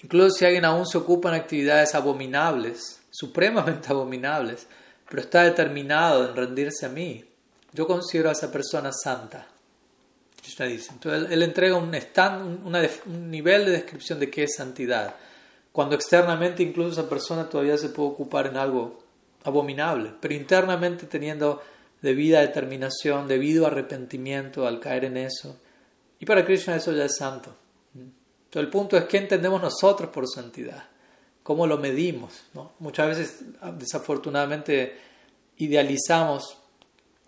Incluso si alguien aún se ocupa en actividades abominables, supremamente abominables, pero está determinado en rendirse a mí, yo considero a esa persona santa. Entonces él, entrega un, stand, un, nivel de descripción de qué es santidad, cuando externamente incluso esa persona todavía se puede ocupar en algo abominable, pero internamente teniendo debida determinación, debido arrepentimiento al caer en eso. Y para Krishna eso ya es santo. Entonces el punto es qué entendemos nosotros por santidad cómo lo medimos. ¿no? Muchas veces, desafortunadamente, idealizamos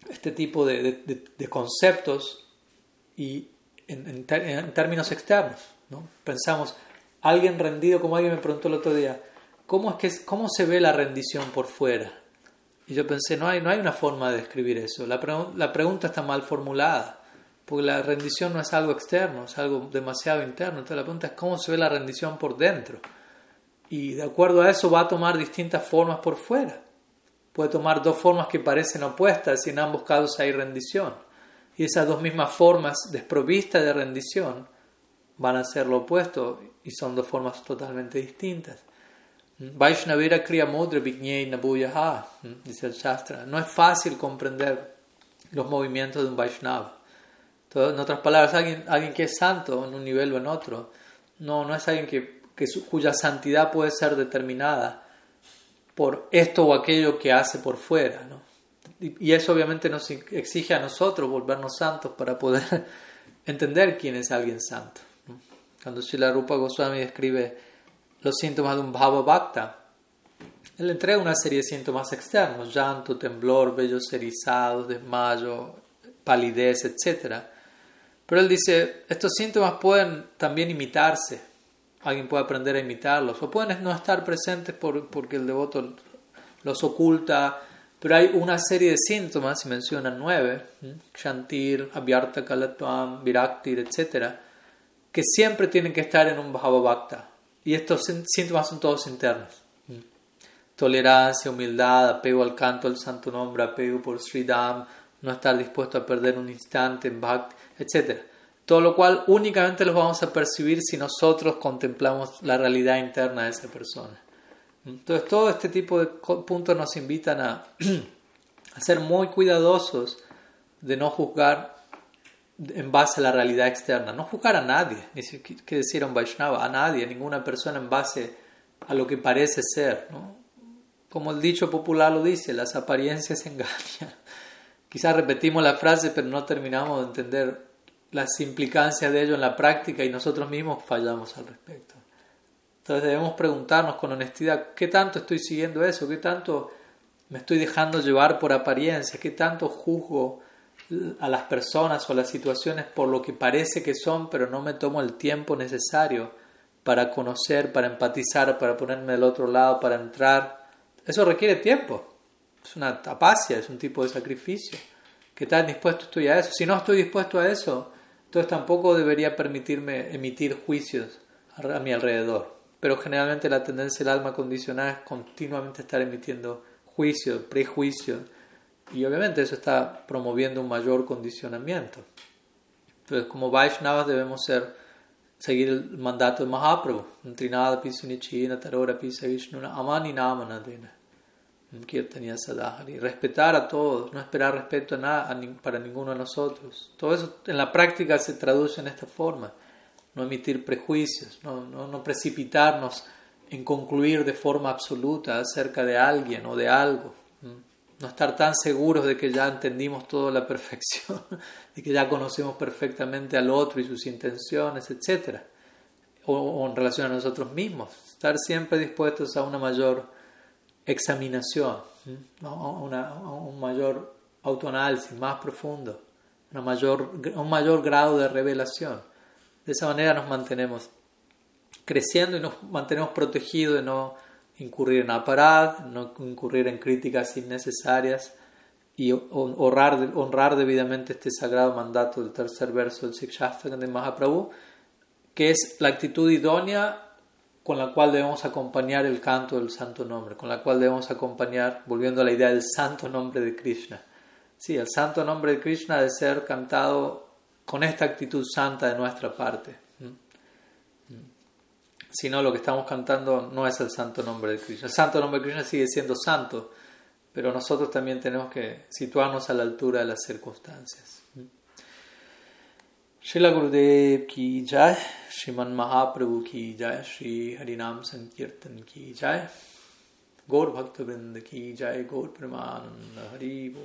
este tipo de, de, conceptos y en, en, términos externos. ¿no? Pensamos, alguien rendido, como alguien me preguntó el otro día, ¿cómo, es que, ¿cómo se ve la rendición por fuera? Y yo pensé, no hay, no hay una forma de describir eso. La, la pregunta está mal formulada, porque la rendición no es algo externo, es algo demasiado interno. Entonces la pregunta es, ¿cómo se ve la rendición por dentro? Y de acuerdo a eso va a tomar distintas formas por fuera. Puede tomar dos formas que parecen opuestas y en ambos casos hay rendición. Y esas dos mismas formas desprovistas de rendición van a ser lo opuesto y son dos formas totalmente distintas. Vaishnavira Kriya Mudra Nabuyaha, dice el Shastra. No es fácil comprender los movimientos de un Vaishnava. En otras palabras, alguien, alguien que es santo en un nivel o en otro, no, no es alguien que que cuya santidad puede ser determinada por esto o aquello que hace por fuera. ¿no? Y, eso obviamente nos exige a nosotros volvernos santos para poder entender quién es alguien santo. Cuando Srila Rupa Goswami describe los síntomas de un Bhava Bhakta, él entrega una serie de síntomas externos, llanto, temblor, vellos erizados, desmayo, palidez, etc. Pero él dice, estos síntomas pueden también imitarse alguien puede aprender a imitarlos, o pueden no estar presentes por, porque el devoto los oculta, pero hay una serie de síntomas, se mencionan nueve, Shantir, Abhyarta Kalatvam, Viraktir, etc., que siempre tienen que estar en un Bhakta. Y estos síntomas son todos internos. Tolerancia, humildad, apego al canto del santo nombre, apego por Sridham, no estar dispuesto a perder un instante en Bhakti, etc. Todo lo cual únicamente los vamos a percibir si nosotros contemplamos la realidad interna de esa persona. Entonces, todo este tipo de puntos nos invitan a, ser muy cuidadosos de no juzgar en base a la realidad externa. No juzgar a nadie, ni siquiera que decir a un Vaishnava, a nadie, a ninguna persona en base a lo que parece ser. como el dicho popular lo dice, las apariencias engañan. Quizás repetimos la frase, pero no terminamos de entender las implicancias de ello en la práctica y nosotros mismos fallamos al respecto. Entonces debemos preguntarnos con honestidad, ¿qué tanto estoy siguiendo eso? ¿Qué tanto me estoy dejando llevar por apariencias? ¿Qué tanto juzgo a las personas o las situaciones por lo que parece que son, pero no me tomo el tiempo necesario para conocer, para empatizar, para ponerme del otro lado, para entrar? Eso requiere tiempo. Es una tapacia, es un tipo de sacrificio. ¿Qué tan dispuesto estoy a eso? Si no estoy dispuesto a eso, entonces tampoco debería permitirme emitir juicios a mi alrededor. Pero generalmente la tendencia del alma condicionada es continuamente estar emitiendo juicios, prejuicios, y obviamente eso está promoviendo un mayor condicionamiento. Entonces, como Vaishnavas debemos ser, seguir el mandato de Mahaprabhu. Trinada Tarora Pisa Vishnuna, Amani Y respetar a todos, no esperar respeto a nada, para ninguno de nosotros. Todo eso en la práctica se traduce en esta forma. No emitir prejuicios, no, no, no precipitarnos en concluir de forma absoluta acerca de alguien o de algo. No estar tan seguros de que ya entendimos toda la perfección, de que ya conocemos perfectamente al otro y sus intenciones, etc. O, o en relación a nosotros mismos. Estar siempre dispuestos a una mayor examinación, a, un mayor autoanálisis más profundo, una mayor, un mayor grado de revelación. De esa manera nos mantenemos creciendo y nos mantenemos protegidos de no incurrir en aparad, no incurrir en críticas innecesarias y honrar, honrar debidamente este sagrado mandato del tercer verso del Sikshastra de Mahaprabhu, que es la actitud idónea con la cual debemos acompañar el canto del santo nombre, con la cual debemos acompañar, volviendo a la idea del santo nombre de Krishna. Sí, el santo nombre de Krishna debe ser cantado con esta actitud santa de nuestra parte. Si no, lo que estamos cantando no es el santo nombre de Krishna. El santo nombre de Krishna sigue siendo santo, pero nosotros también tenemos que situarnos a la altura de las circunstancias. Gurudev ki jai, Shriman Mahaprabhu ki jai, Shri Harinam Sankirtan ki jai, Gaur Bhakta Vrinda ki jai, Gaur Premananda Haribo.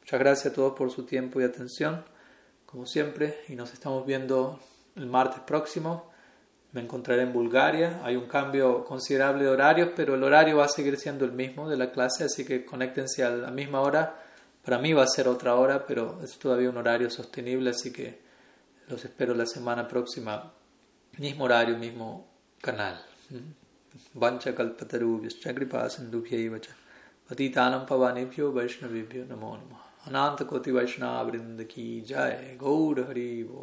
Muchas gracias a todos por su tiempo y atención, como siempre, y nos estamos viendo el martes próximo. Me encontraré en Bulgaria. Hay un cambio considerable de horarios, pero el horario va a seguir siendo el mismo de la clase, así que conéctense a la misma hora. Para mí va a ser otra hora, pero es todavía un horario sostenible, así que los espero la semana próxima, mismo horario, mismo canal. Vancha kalpatarubhyascha kripa sindubhyaiva cha. Patitanam pavanebhyo vaishnavibhyo namo koti vaishnava ki jai. Gaur harivo